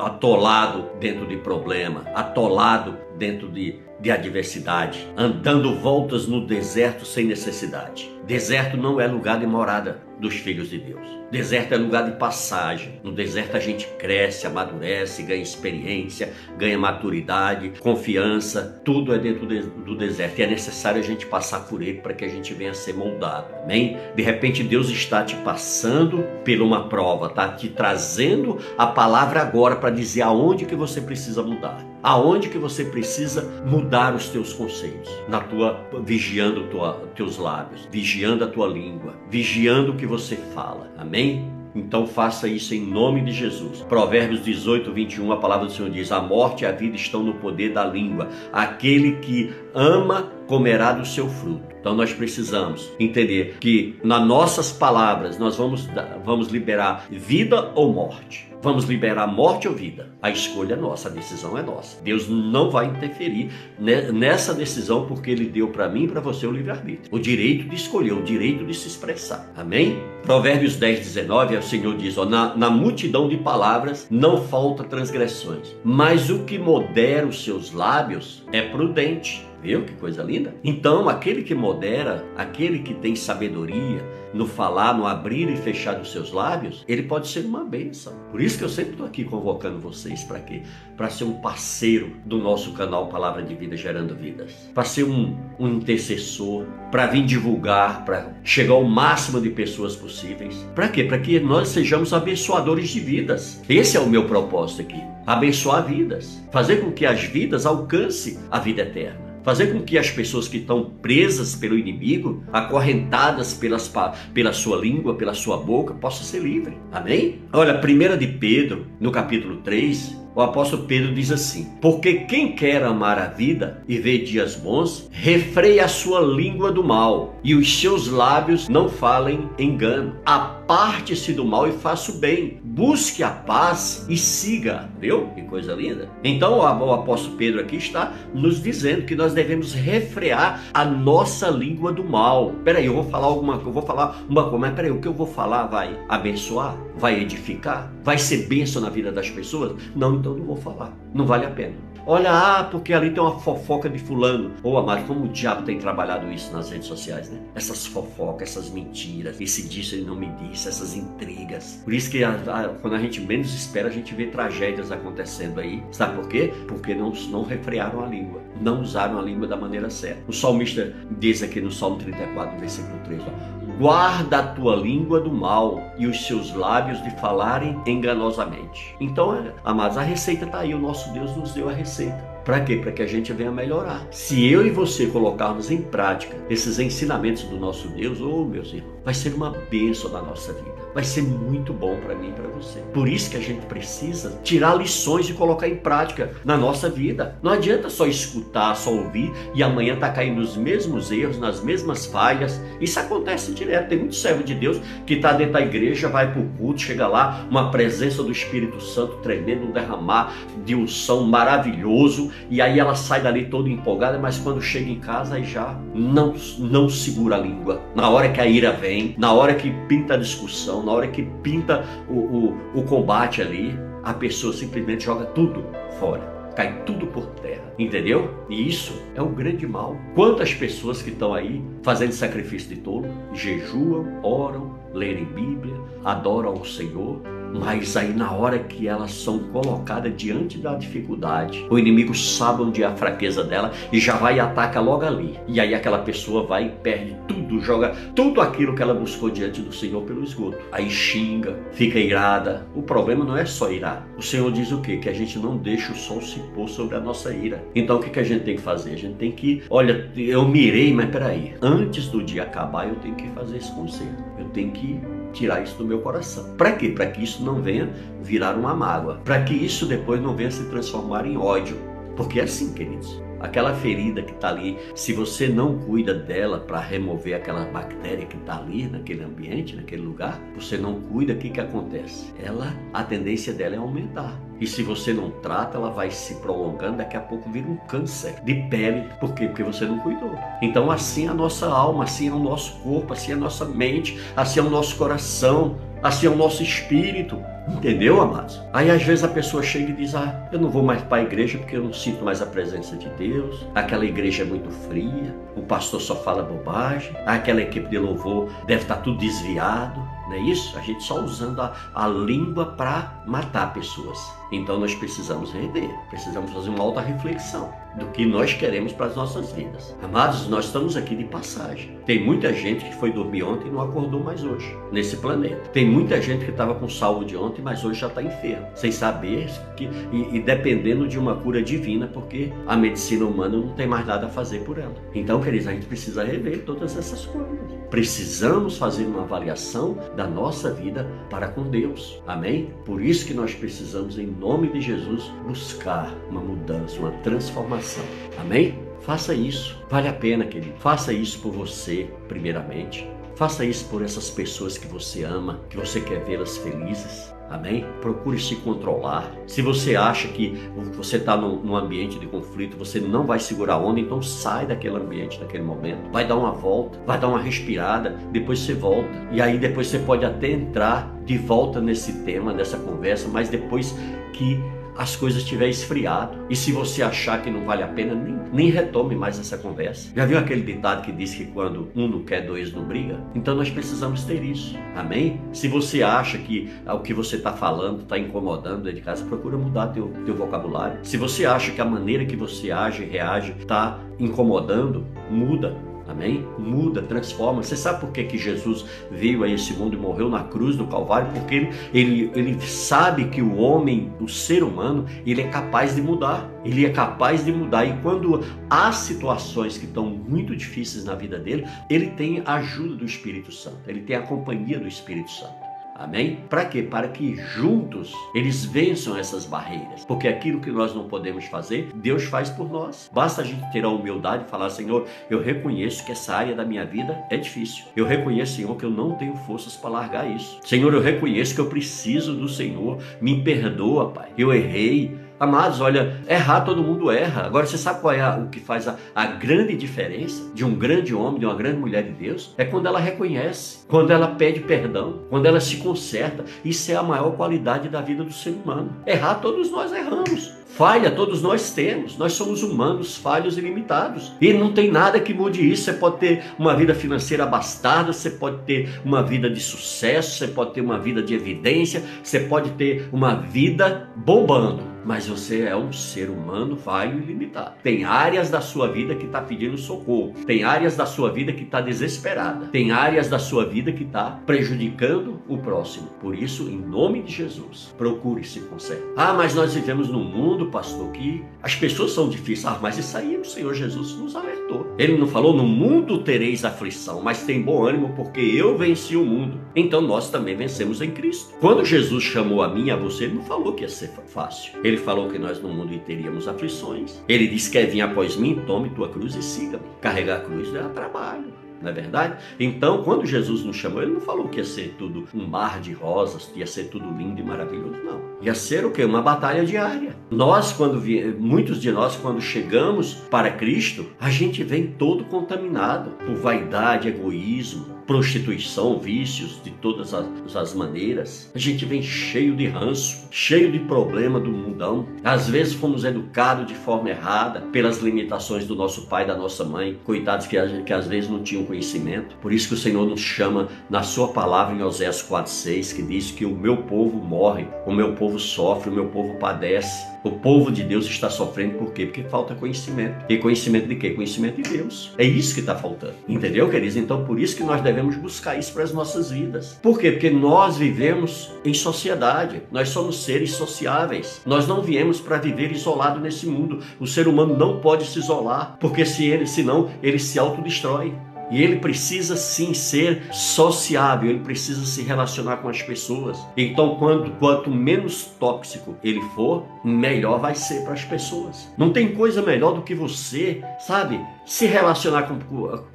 atolado dentro de problema, atolado dentro de, de adversidade, andando voltas no deserto sem necessidade. Deserto não é lugar de morada dos filhos de Deus. Deserto é lugar de passagem. No deserto a gente cresce, amadurece, ganha experiência, ganha maturidade, confiança. Tudo é dentro do deserto. E é necessário a gente passar por ele para que a gente venha a ser moldado. Amém? De repente Deus está te passando por uma prova, está te trazendo a palavra agora para dizer aonde que você precisa mudar. Aonde que você precisa mudar os teus conceitos? Na tua vigiando tua, teus lábios, vigiando a tua língua, vigiando o que você fala. Amém? Então faça isso em nome de Jesus. Provérbios 18, 21, a palavra do Senhor diz: A morte e a vida estão no poder da língua. Aquele que ama comerá do seu fruto. Então nós precisamos entender que nas nossas palavras nós vamos, vamos liberar vida ou morte. Vamos liberar morte ou vida? A escolha é nossa, a decisão é nossa. Deus não vai interferir nessa decisão porque Ele deu para mim e para você o livre-arbítrio. O direito de escolher, o direito de se expressar. Amém? Provérbios 10, 19, o Senhor diz: ó, na, na multidão de palavras não falta transgressões, mas o que modera os seus lábios é prudente. Viu que coisa linda? Então, aquele que modera, aquele que tem sabedoria no falar, no abrir e fechar dos seus lábios, ele pode ser uma bênção. Por isso que eu sempre estou aqui convocando vocês para quê? Para ser um parceiro do nosso canal Palavra de Vida Gerando Vidas. Para ser um, um intercessor, para vir divulgar, para chegar ao máximo de pessoas possíveis. Para quê? Para que nós sejamos abençoadores de vidas. Esse é o meu propósito aqui. Abençoar vidas. Fazer com que as vidas alcancem a vida eterna fazer com que as pessoas que estão presas pelo inimigo, acorrentadas pelas, pela sua língua, pela sua boca, possam ser livres. Amém? Olha, 1 de Pedro, no capítulo 3, o apóstolo Pedro diz assim: Porque quem quer amar a vida e ver dias bons, refreia a sua língua do mal, e os seus lábios não falem engano. Aparte-se do mal e faça o bem. Busque a paz e siga. Viu? Que coisa linda. Então o apóstolo Pedro aqui está nos dizendo que nós devemos refrear a nossa língua do mal. Peraí, eu vou falar alguma coisa, eu vou falar uma coisa, mas peraí, o que eu vou falar vai abençoar? Vai edificar? Vai ser bênção na vida das pessoas? Não, então não vou falar. Não vale a pena. Olha, ah, porque ali tem uma fofoca de fulano. Ô, oh, amado, como o diabo tem trabalhado isso nas redes sociais, né? Essas fofocas, essas mentiras, esse disse ele não me disse, essas intrigas. Por isso que a, a, quando a gente menos espera, a gente vê tragédias acontecendo aí. Sabe por quê? Porque não, não refrearam a língua, não usaram a língua da maneira certa. O salmista diz aqui no Salmo 34, versículo 3, ó, guarda a tua língua do mal e os seus lábios de falarem enganosamente. Então, amados, a receita está aí, o nosso Deus nos deu a receita Para quê? Para que a gente venha melhorar. Se eu e você colocarmos em prática esses ensinamentos do nosso Deus, oh meus irmãos, vai ser uma bênção na nossa vida vai ser muito bom para mim e para você. Por isso que a gente precisa tirar lições e colocar em prática na nossa vida. Não adianta só escutar, só ouvir e amanhã tá caindo nos mesmos erros, nas mesmas falhas. Isso acontece direto. Tem muito servo de Deus que está dentro da igreja, vai para o culto, chega lá, uma presença do Espírito Santo tremendo, um derramar de unção maravilhoso, e aí ela sai dali toda empolgada, mas quando chega em casa aí já não, não segura a língua. Na hora que a ira vem, na hora que pinta a discussão, na hora que pinta o, o, o combate ali, a pessoa simplesmente joga tudo fora cai tudo por terra, entendeu? E isso é o grande mal. Quantas pessoas que estão aí fazendo sacrifício de tolo, jejuam, oram, lerem Bíblia, adoram ao Senhor, mas aí na hora que elas são colocadas diante da dificuldade, o inimigo sabe onde é a fraqueza dela e já vai e ataca logo ali. E aí aquela pessoa vai e perde tudo, joga tudo aquilo que ela buscou diante do Senhor pelo esgoto. Aí xinga, fica irada. O problema não é só irar. O Senhor diz o quê? Que a gente não deixa o sol se pôr sobre a nossa ira. Então o que, que a gente tem que fazer? A gente tem que, olha, eu mirei, mas peraí, antes do dia acabar eu tenho que fazer esse conselho. Eu tenho que tirar isso do meu coração. Para quê? Para que isso não venha virar uma mágoa. Para que isso depois não venha se transformar em ódio. Porque é assim, queridos. Aquela ferida que está ali, se você não cuida dela para remover aquela bactéria que está ali naquele ambiente, naquele lugar, você não cuida, o que, que acontece? Ela, a tendência dela é aumentar. E se você não trata, ela vai se prolongando, daqui a pouco vira um câncer de pele. Por quê? Porque você não cuidou. Então, assim é a nossa alma, assim é o nosso corpo, assim é a nossa mente, assim é o nosso coração, assim é o nosso espírito. Entendeu, amados? Aí às vezes a pessoa chega e diz: Ah, eu não vou mais para a igreja porque eu não sinto mais a presença de Deus. Aquela igreja é muito fria, o pastor só fala bobagem, aquela equipe de louvor deve estar tudo desviado. Não é isso? A gente só usando a, a língua para matar pessoas. Então nós precisamos rever, precisamos fazer uma alta reflexão do que nós queremos para as nossas vidas. Amados, nós estamos aqui de passagem. Tem muita gente que foi dormir ontem e não acordou mais hoje nesse planeta. Tem muita gente que estava com saúde ontem, mas hoje já está enfermo, sem saber que e, e dependendo de uma cura divina, porque a medicina humana não tem mais nada a fazer por ela. Então, queridos, a gente precisa rever todas essas coisas. Precisamos fazer uma avaliação da nossa vida para com Deus. Amém? Por isso que nós precisamos, em nome de Jesus, buscar uma mudança, uma transformação. Amém? Faça isso. Vale a pena, querido. Faça isso por você, primeiramente. Faça isso por essas pessoas que você ama, que você quer vê-las felizes. Amém? Procure se controlar. Se você acha que você está num, ambiente de conflito, você não vai segurar a onda, então sai daquele ambiente naquele momento. Vai dar uma volta, vai dar uma respirada, depois você volta. E aí depois você pode até entrar de volta nesse tema, nessa conversa, mas depois que as coisas tiver esfriado. E se você achar que não vale a pena, nem, nem retome mais essa conversa. Já viu aquele ditado que diz que quando um não quer, dois não briga? Então nós precisamos ter isso. Amém? Se você acha que o que você está falando está incomodando dentro de casa, procura mudar teu, teu vocabulário. Se você acha que a maneira que você age e reage está incomodando, muda. Amém? Muda, transforma. Você sabe por que, que Jesus veio a esse mundo e morreu na cruz do Calvário? Porque ele, ele, ele sabe que o homem, o ser humano, ele é capaz de mudar. Ele é capaz de mudar. E quando há situações que estão muito difíceis na vida dele, ele tem a ajuda do Espírito Santo. Ele tem a companhia do Espírito Santo. Amém? Para quê? Para que juntos eles vençam essas barreiras. Porque aquilo que nós não podemos fazer, Deus faz por nós. Basta a gente ter a humildade e falar: Senhor, eu reconheço que essa área da minha vida é difícil. Eu reconheço, Senhor, que eu não tenho forças para largar isso. Senhor, eu reconheço que eu preciso do Senhor. Me perdoa, Pai. Eu errei. Amados, olha, errar todo mundo erra. Agora você sabe qual é a, o que faz a, a, grande diferença de um grande homem, de uma grande mulher de Deus? É quando ela reconhece, quando ela pede perdão, quando ela se conserta. Isso é a maior qualidade da vida do ser humano. Errar, todos nós erramos. Falha, todos nós temos. Nós somos humanos, falhos e limitados. E não tem nada que mude isso. Você pode ter uma vida financeira abastada, você pode ter uma vida de sucesso, você pode ter uma vida de evidência, você pode ter uma vida bombando mas você é um ser humano falho e limitado. Tem áreas da sua vida que está pedindo socorro, tem áreas da sua vida que está desesperada, tem áreas da sua vida que está prejudicando o próximo. Por isso, em nome de Jesus, procure se consertar. Ah, mas nós vivemos num mundo, pastor, que as pessoas são difíceis. Ah, mas isso aí o Senhor Jesus nos alertou. Ele não falou: no mundo tereis aflição, mas tem bom ânimo porque eu venci o mundo. Então nós também vencemos em Cristo. Quando Jesus chamou a mim e a você, ele não falou que ia ser fácil. Ele falou que nós no mundo teríamos aflições. Ele disse: quer vir após mim, tome tua cruz e siga-me. Carregar a cruz dá trabalho não é verdade? Então, quando Jesus nos chamou, ele não falou que ia ser tudo um mar de rosas, que ia ser tudo lindo e maravilhoso, não. Ia ser o quê? Uma batalha diária. Nós, quando muitos de nós, quando chegamos para Cristo, a gente vem todo contaminado por vaidade, egoísmo, prostituição, vícios de todas as, as, maneiras. A gente vem cheio de ranço, cheio de problema do mundão. Às vezes fomos educados de forma errada pelas limitações do nosso pai, da nossa mãe, coitados que, que às vezes não tinham conhecimento. Por isso que o Senhor nos chama na sua palavra em Oséias 4:6, que diz que o meu povo morre, o meu povo sofre, o meu povo padece. O povo de Deus está sofrendo por quê? Porque falta conhecimento. E conhecimento de quê? Conhecimento de Deus. É isso que está faltando. Entendeu, queridos? Então, por isso que nós devemos buscar isso para as nossas vidas. Por quê? Porque nós vivemos em sociedade. Nós somos seres sociáveis. Nós não viemos para viver isolado nesse mundo. O ser humano não pode se isolar, porque se ele, senão ele se autodestrói. E ele precisa sim ser sociável, ele precisa se relacionar com as pessoas. Então, quanto, quanto menos tóxico ele for, melhor vai ser para as pessoas. Não tem coisa melhor do que você, sabe, se relacionar com,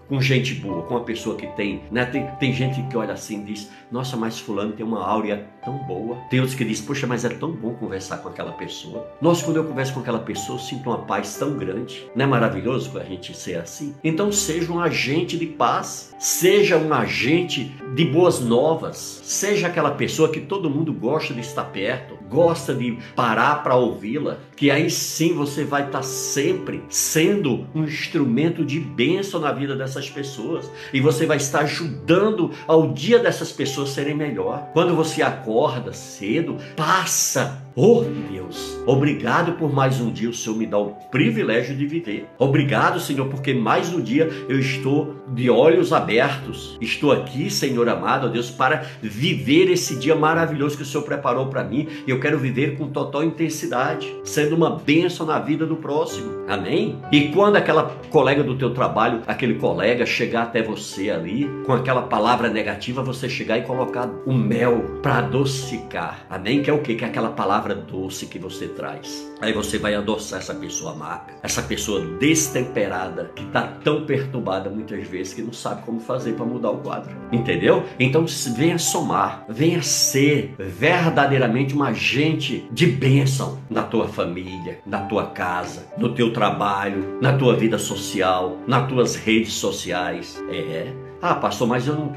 com gente boa, com uma pessoa que tem, né? Tem, tem gente que olha assim e diz, nossa, mas fulano tem uma áurea tão boa. Tem outros que dizem, poxa, mas é tão bom conversar com aquela pessoa. Nossa, quando eu converso com aquela pessoa, eu sinto uma paz tão grande. Não é maravilhoso a gente ser assim? Então seja um agente de paz, seja um agente de boas novas, seja aquela pessoa que todo mundo gosta de estar perto, gosta de parar para ouvi-la, que aí sim você vai estar sempre sendo um instrumento de bênção na vida dessas pessoas e você vai estar ajudando ao dia dessas pessoas serem melhor. Quando você acorda cedo, passa Oh Deus, obrigado por mais um dia o Senhor me dá o privilégio de viver. Obrigado, Senhor, porque mais um dia eu estou de olhos abertos. Estou aqui, Senhor amado, Deus, para viver esse dia maravilhoso que o Senhor preparou para mim. E eu quero viver com total intensidade, sendo uma bênção na vida do próximo. Amém? E quando aquela colega do teu trabalho, aquele colega chegar até você ali com aquela palavra negativa, você chegar e colocar o mel para adocicar. Amém? Que é o que? Que é aquela palavra palavra doce que você traz. Aí você vai adoçar essa pessoa amarga, essa pessoa destemperada, que está tão perturbada muitas vezes que não sabe como fazer para mudar o quadro. Entendeu? Então venha somar, venha ser verdadeiramente um agente de bênção na tua família, na tua casa, no teu trabalho, na tua vida social, nas tuas redes sociais. É. Ah, pastor, mas eu não,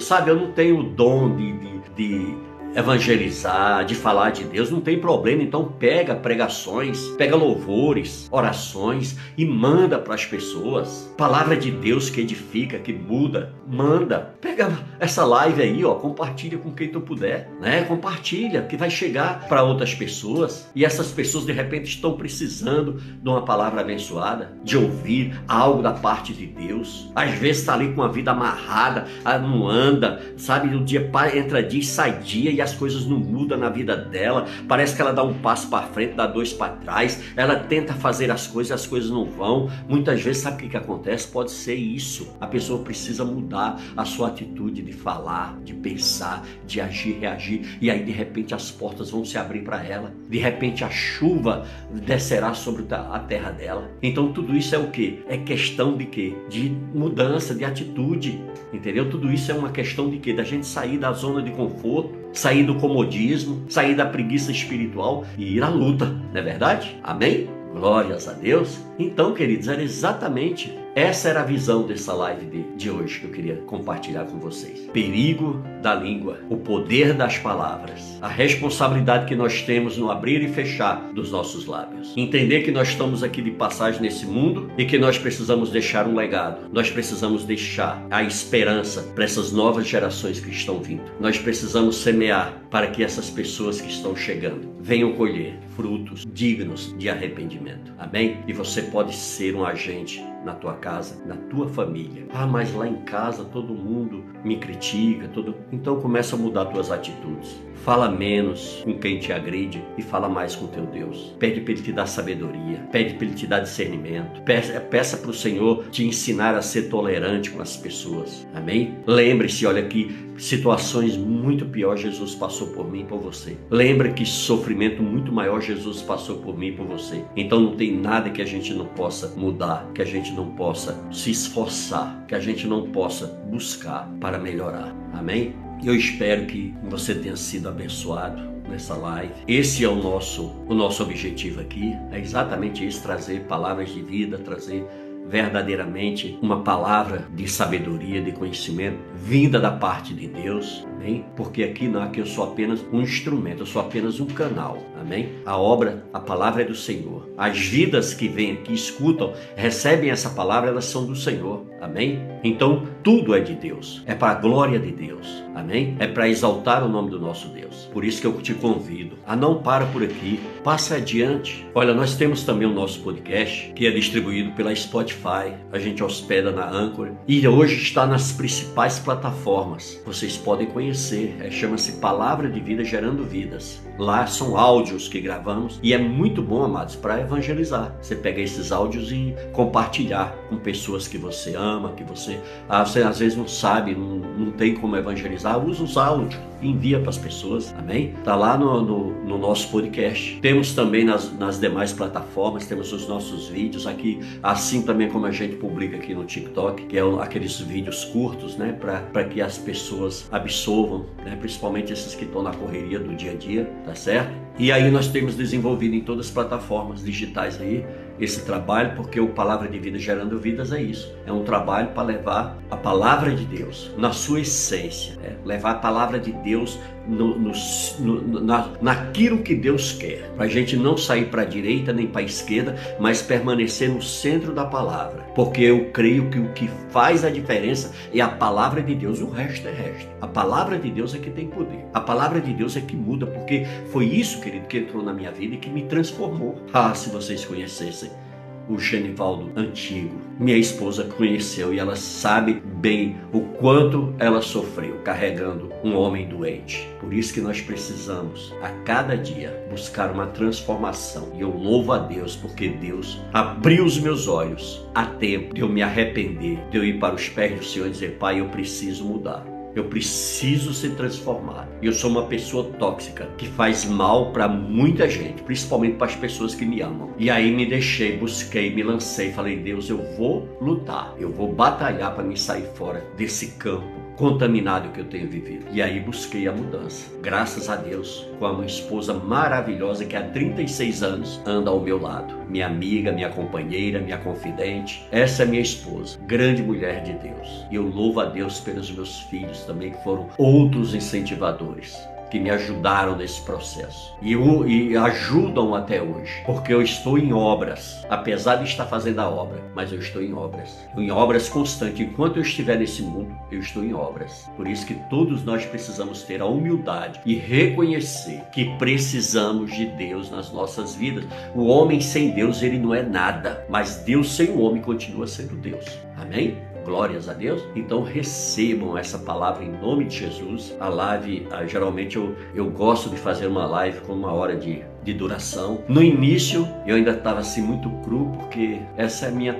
sabe, eu não tenho o dom de, de, de evangelizar, de falar de Deus, não tem problema. Então pega pregações, pega louvores, orações e manda para as pessoas. Palavra de Deus que edifica, que muda, manda. Pega essa live aí, ó, compartilha com quem tu puder, né? Compartilha, que vai chegar para outras pessoas e essas pessoas de repente estão precisando de uma palavra abençoada, de ouvir algo da parte de Deus. Às vezes está ali com a vida amarrada, ah, não anda, sabe? O dia entra dia e sai dia e as coisas não mudam na vida dela. Parece que ela dá um passo para frente, dá dois para trás. Ela tenta fazer as coisas, as coisas não vão. Muitas vezes, sabe o que, que acontece? Pode ser isso. A pessoa precisa mudar a sua atitude de falar, de pensar, de agir, reagir. E aí, de repente, as portas vão se abrir para ela. De repente, a chuva descerá sobre a terra dela. Então, tudo isso é o que? É questão de quê? De mudança, de atitude. Entendeu? Tudo isso é uma questão de quê? Da gente sair da zona de conforto sair do comodismo, sair da preguiça espiritual e ir à luta, não é verdade? Amém? Glórias a Deus. Então, queridos, era exatamente Essa era a visão dessa live de, de hoje que eu queria compartilhar com vocês. Perigo da língua, o poder das palavras, a responsabilidade que nós temos no abrir e fechar dos nossos lábios. Entender que nós estamos aqui de passagem nesse mundo e que nós precisamos deixar um legado. Nós precisamos deixar a esperança para essas novas gerações que estão vindo. Nós precisamos semear para que essas pessoas que estão chegando venham colher frutos dignos de arrependimento. Amém? E você pode ser um agente na tua casa, na tua família. Ah, mas lá em casa todo mundo me critica, todo. Então começa a mudar tuas atitudes. Fala menos com quem te agride e fala mais com teu Deus. Pede para Ele te dar sabedoria, pede para Ele te dar discernimento. Peça, para o Senhor te ensinar a ser tolerante com as pessoas. Amém? Lembre-se, olha aqui, situações muito piores Jesus passou por mim e por você. Lembre que sofrimento muito maior Jesus passou por mim e por você. Então não tem nada que a gente não possa mudar, que a gente não possa se esforçar, que a gente não possa buscar para melhorar. Amém? Eu espero que você tenha sido abençoado nessa live. Esse é o nosso o nosso objetivo aqui, é exatamente isso, trazer palavras de vida, trazer verdadeiramente uma palavra de sabedoria, de conhecimento vinda da parte de Deus, amém? Porque aqui não, aqui eu sou apenas um instrumento, eu sou apenas um canal, amém? A obra, a palavra é do Senhor. As vidas que vêm, que escutam, recebem essa palavra, elas são do Senhor, amém? Então tudo é de Deus, é para a glória de Deus, amém? É para exaltar o nome do nosso Deus. Por isso que eu te convido a não para por aqui, passe adiante. Olha, nós temos também o nosso podcast que é distribuído pela Spotify, a gente hospeda na Anchor e hoje está nas principais plataformas. Vocês podem conhecer, é, chama-se Palavra de Vida Gerando Vidas. Lá são áudios que gravamos e é muito bom, amados, para evangelizar. Você pega esses áudios e compartilhar com pessoas que você ama, que você, ah, você às vezes não sabe, não, não tem como evangelizar, usa os áudios envia para as pessoas, amém? Tá lá no, no, no, nosso podcast. Temos também nas, nas demais plataformas, temos os nossos vídeos aqui, assim também como a gente publica aqui no TikTok, que é aqueles vídeos curtos, né, para que as pessoas absorvam, né, principalmente esses que estão na correria do dia a dia, tá certo? E aí nós temos desenvolvido em todas as plataformas digitais aí esse trabalho, porque o Palavra de Vida Gerando Vidas é isso. É um trabalho para levar a palavra de Deus na sua essência, né? levar a palavra de Deus no, no, no, na, naquilo que Deus quer. Para a gente não sair para a direita nem para a esquerda, mas permanecer no centro da palavra. Porque eu creio que o que faz a diferença é a palavra de Deus, o resto é resto. A palavra de Deus é que tem poder. A palavra de Deus é que muda, porque foi isso, querido, que entrou na minha vida e que me transformou. Ah, se vocês conhecessem o Genivaldo antigo. Minha esposa conheceu e ela sabe bem o quanto ela sofreu carregando um homem doente. Por isso que nós precisamos a cada dia buscar uma transformação. E eu louvo a Deus porque Deus abriu os meus olhos a tempo de eu me arrepender, de eu ir para os pés do Senhor e dizer: Pai, eu preciso mudar. Eu preciso se transformar. Eu sou uma pessoa tóxica que faz mal para muita gente, principalmente para as pessoas que me amam. E aí me deixei, busquei, me lancei, falei: Deus, eu vou lutar, eu vou batalhar para me sair fora desse campo contaminado que eu tenho vivido. E aí busquei a mudança. Graças a Deus, com uma esposa maravilhosa que há 36 anos anda ao meu lado. Minha amiga, minha companheira, minha confidente. Essa é minha esposa, grande mulher de Deus. E eu louvo a Deus pelos meus filhos também, que foram outros incentivadores que me ajudaram nesse processo e, e, ajudam até hoje, porque eu estou em obras, apesar de estar fazendo a obra, mas eu estou em obras, em obras constantes. Enquanto eu estiver nesse mundo, eu estou em obras. Por isso que todos nós precisamos ter a humildade e reconhecer que precisamos de Deus nas nossas vidas. O homem sem Deus, ele não é nada, mas Deus sem o homem continua sendo Deus. Amém? Glórias a Deus. Então recebam essa palavra em nome de Jesus. A live, ah, geralmente eu, eu gosto de fazer uma live com uma hora de, de duração. No início eu ainda estava assim muito cru, porque essa é minha,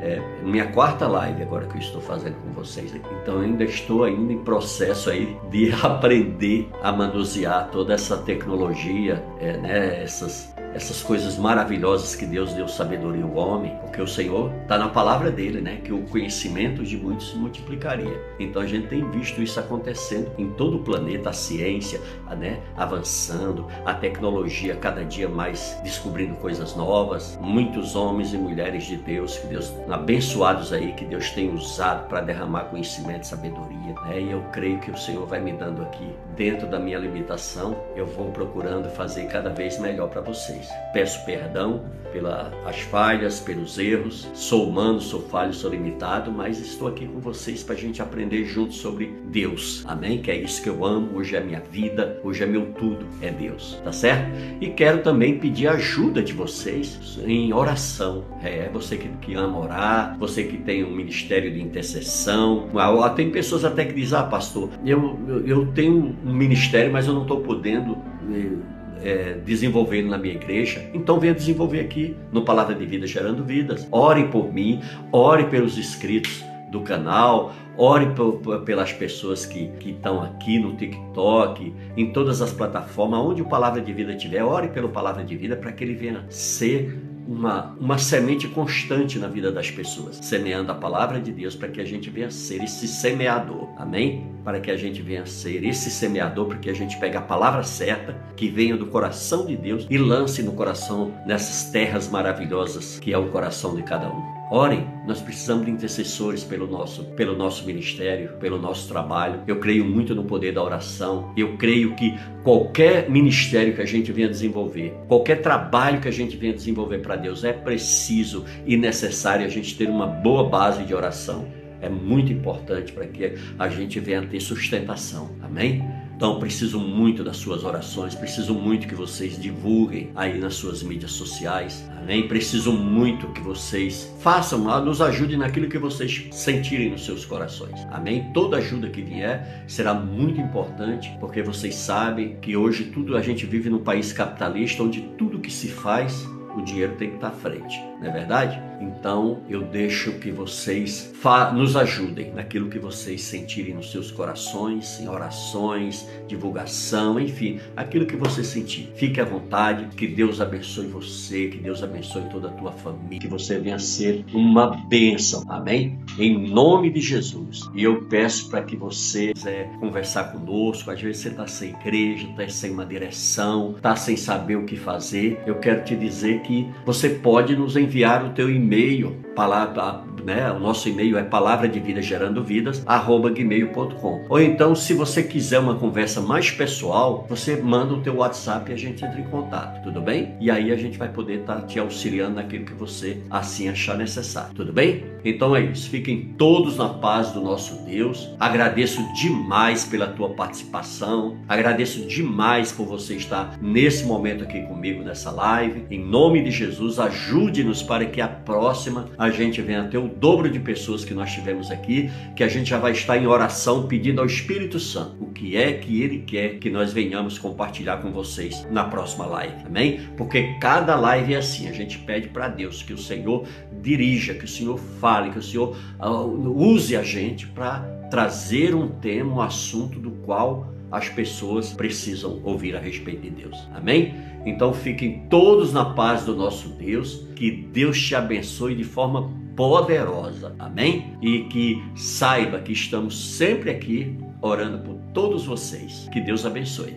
é, minha quarta live agora que eu estou fazendo com vocês. Então eu ainda estou ainda em processo aí de [LAUGHS] aprender a manusear toda essa tecnologia, é, né, essas essas coisas maravilhosas que Deus deu sabedoria ao homem, porque o Senhor está na palavra dele, né? Que o conhecimento de muitos se multiplicaria. Então a gente tem visto isso acontecendo em todo o planeta, a ciência, né? Avançando, a tecnologia cada dia mais descobrindo coisas novas, muitos homens e mulheres de Deus, que Deus abençoados aí, que Deus tem usado para derramar conhecimento e sabedoria, né? E eu creio que o Senhor vai me dando aqui, dentro da minha limitação, eu vou procurando fazer cada vez melhor para vocês. Peço perdão pelas falhas, pelos erros. Sou humano, sou falho, sou limitado, mas estou aqui com vocês para a gente aprender juntos sobre Deus. Amém? Que é isso que eu amo. Hoje é minha vida, hoje é meu tudo, é Deus. Tá certo? E quero também pedir ajuda de vocês em oração. É você que, que ama orar, você que tem um ministério de intercessão. Ah, tem pessoas até que dizem: Ah, pastor, eu, eu, eu tenho um ministério, mas eu não estou podendo. Eh, é, desenvolvendo na minha igreja, então venha desenvolver aqui no Palavra de Vida Gerando Vidas. Ore por mim, ore pelos inscritos do canal, ore pelas pessoas que estão aqui no TikTok, em todas as plataformas, onde o Palavra de Vida estiver, ore pelo Palavra de Vida para que ele venha ser uma, uma semente constante na vida das pessoas, semeando a palavra de Deus para que a gente venha ser esse semeador. Amém? Para que a gente venha ser esse semeador, para que a gente pegue a palavra certa, que venha do coração de Deus e lance no coração, nessas terras maravilhosas que é o coração de cada um. Orem, nós precisamos de intercessores pelo nosso, pelo nosso ministério, pelo nosso trabalho. Eu creio muito no poder da oração. Eu creio que qualquer ministério que a gente venha desenvolver, qualquer trabalho que a gente venha desenvolver para Deus, é preciso e necessário a gente ter uma boa base de oração. É muito importante para que a gente venha ter sustentação. Amém? Então preciso muito das suas orações, preciso muito que vocês divulguem aí nas suas mídias sociais. Amém? Preciso muito que vocês façam, nos ajudem naquilo que vocês sentirem nos seus corações. Amém? Toda ajuda que vier será muito importante, porque vocês sabem que hoje tudo a gente vive num país capitalista onde tudo que se faz o dinheiro tem que estar à frente, não é verdade? Então eu deixo que vocês nos ajudem naquilo que vocês sentirem nos seus corações, em orações, divulgação, enfim, aquilo que você sentir. Fique à vontade, que Deus abençoe você, que Deus abençoe toda a tua família, que você venha ser uma bênção, amém? Em nome de Jesus. E eu peço para que você quiser conversar conosco, às vezes você está sem igreja, está sem uma direção, está sem saber o que fazer. Eu quero te dizer que você pode nos enviar o teu e-mail, palavra, né? O nosso e-mail é palavra de vida gerando vidas, arroba gmail.com. Ou então, se você quiser uma conversa mais pessoal, você manda o teu WhatsApp e a gente entra em contato, tudo bem? E aí a gente vai poder estar tá te auxiliando naquilo que você assim achar necessário, tudo bem? Então é isso, fiquem todos na paz do nosso Deus. Agradeço demais pela tua participação, agradeço demais por você estar nesse momento aqui comigo nessa live. Em nome de Jesus, ajude-nos para que a próxima a gente venha ter o dobro de pessoas que nós tivemos aqui, que a gente já vai estar em oração pedindo ao Espírito Santo o que é que ele quer que nós venhamos compartilhar com vocês na próxima live. Amém? Porque cada live é assim, a gente pede para Deus que o Senhor dirija, que o Senhor fale, que o Senhor uh, use a gente para trazer um tema, um assunto do qual as pessoas precisam ouvir a respeito de Deus. Amém? Então fiquem todos na paz do nosso Deus, que Deus te abençoe de forma poderosa. Amém? E que saiba que estamos sempre aqui orando por todos vocês. Que Deus abençoe.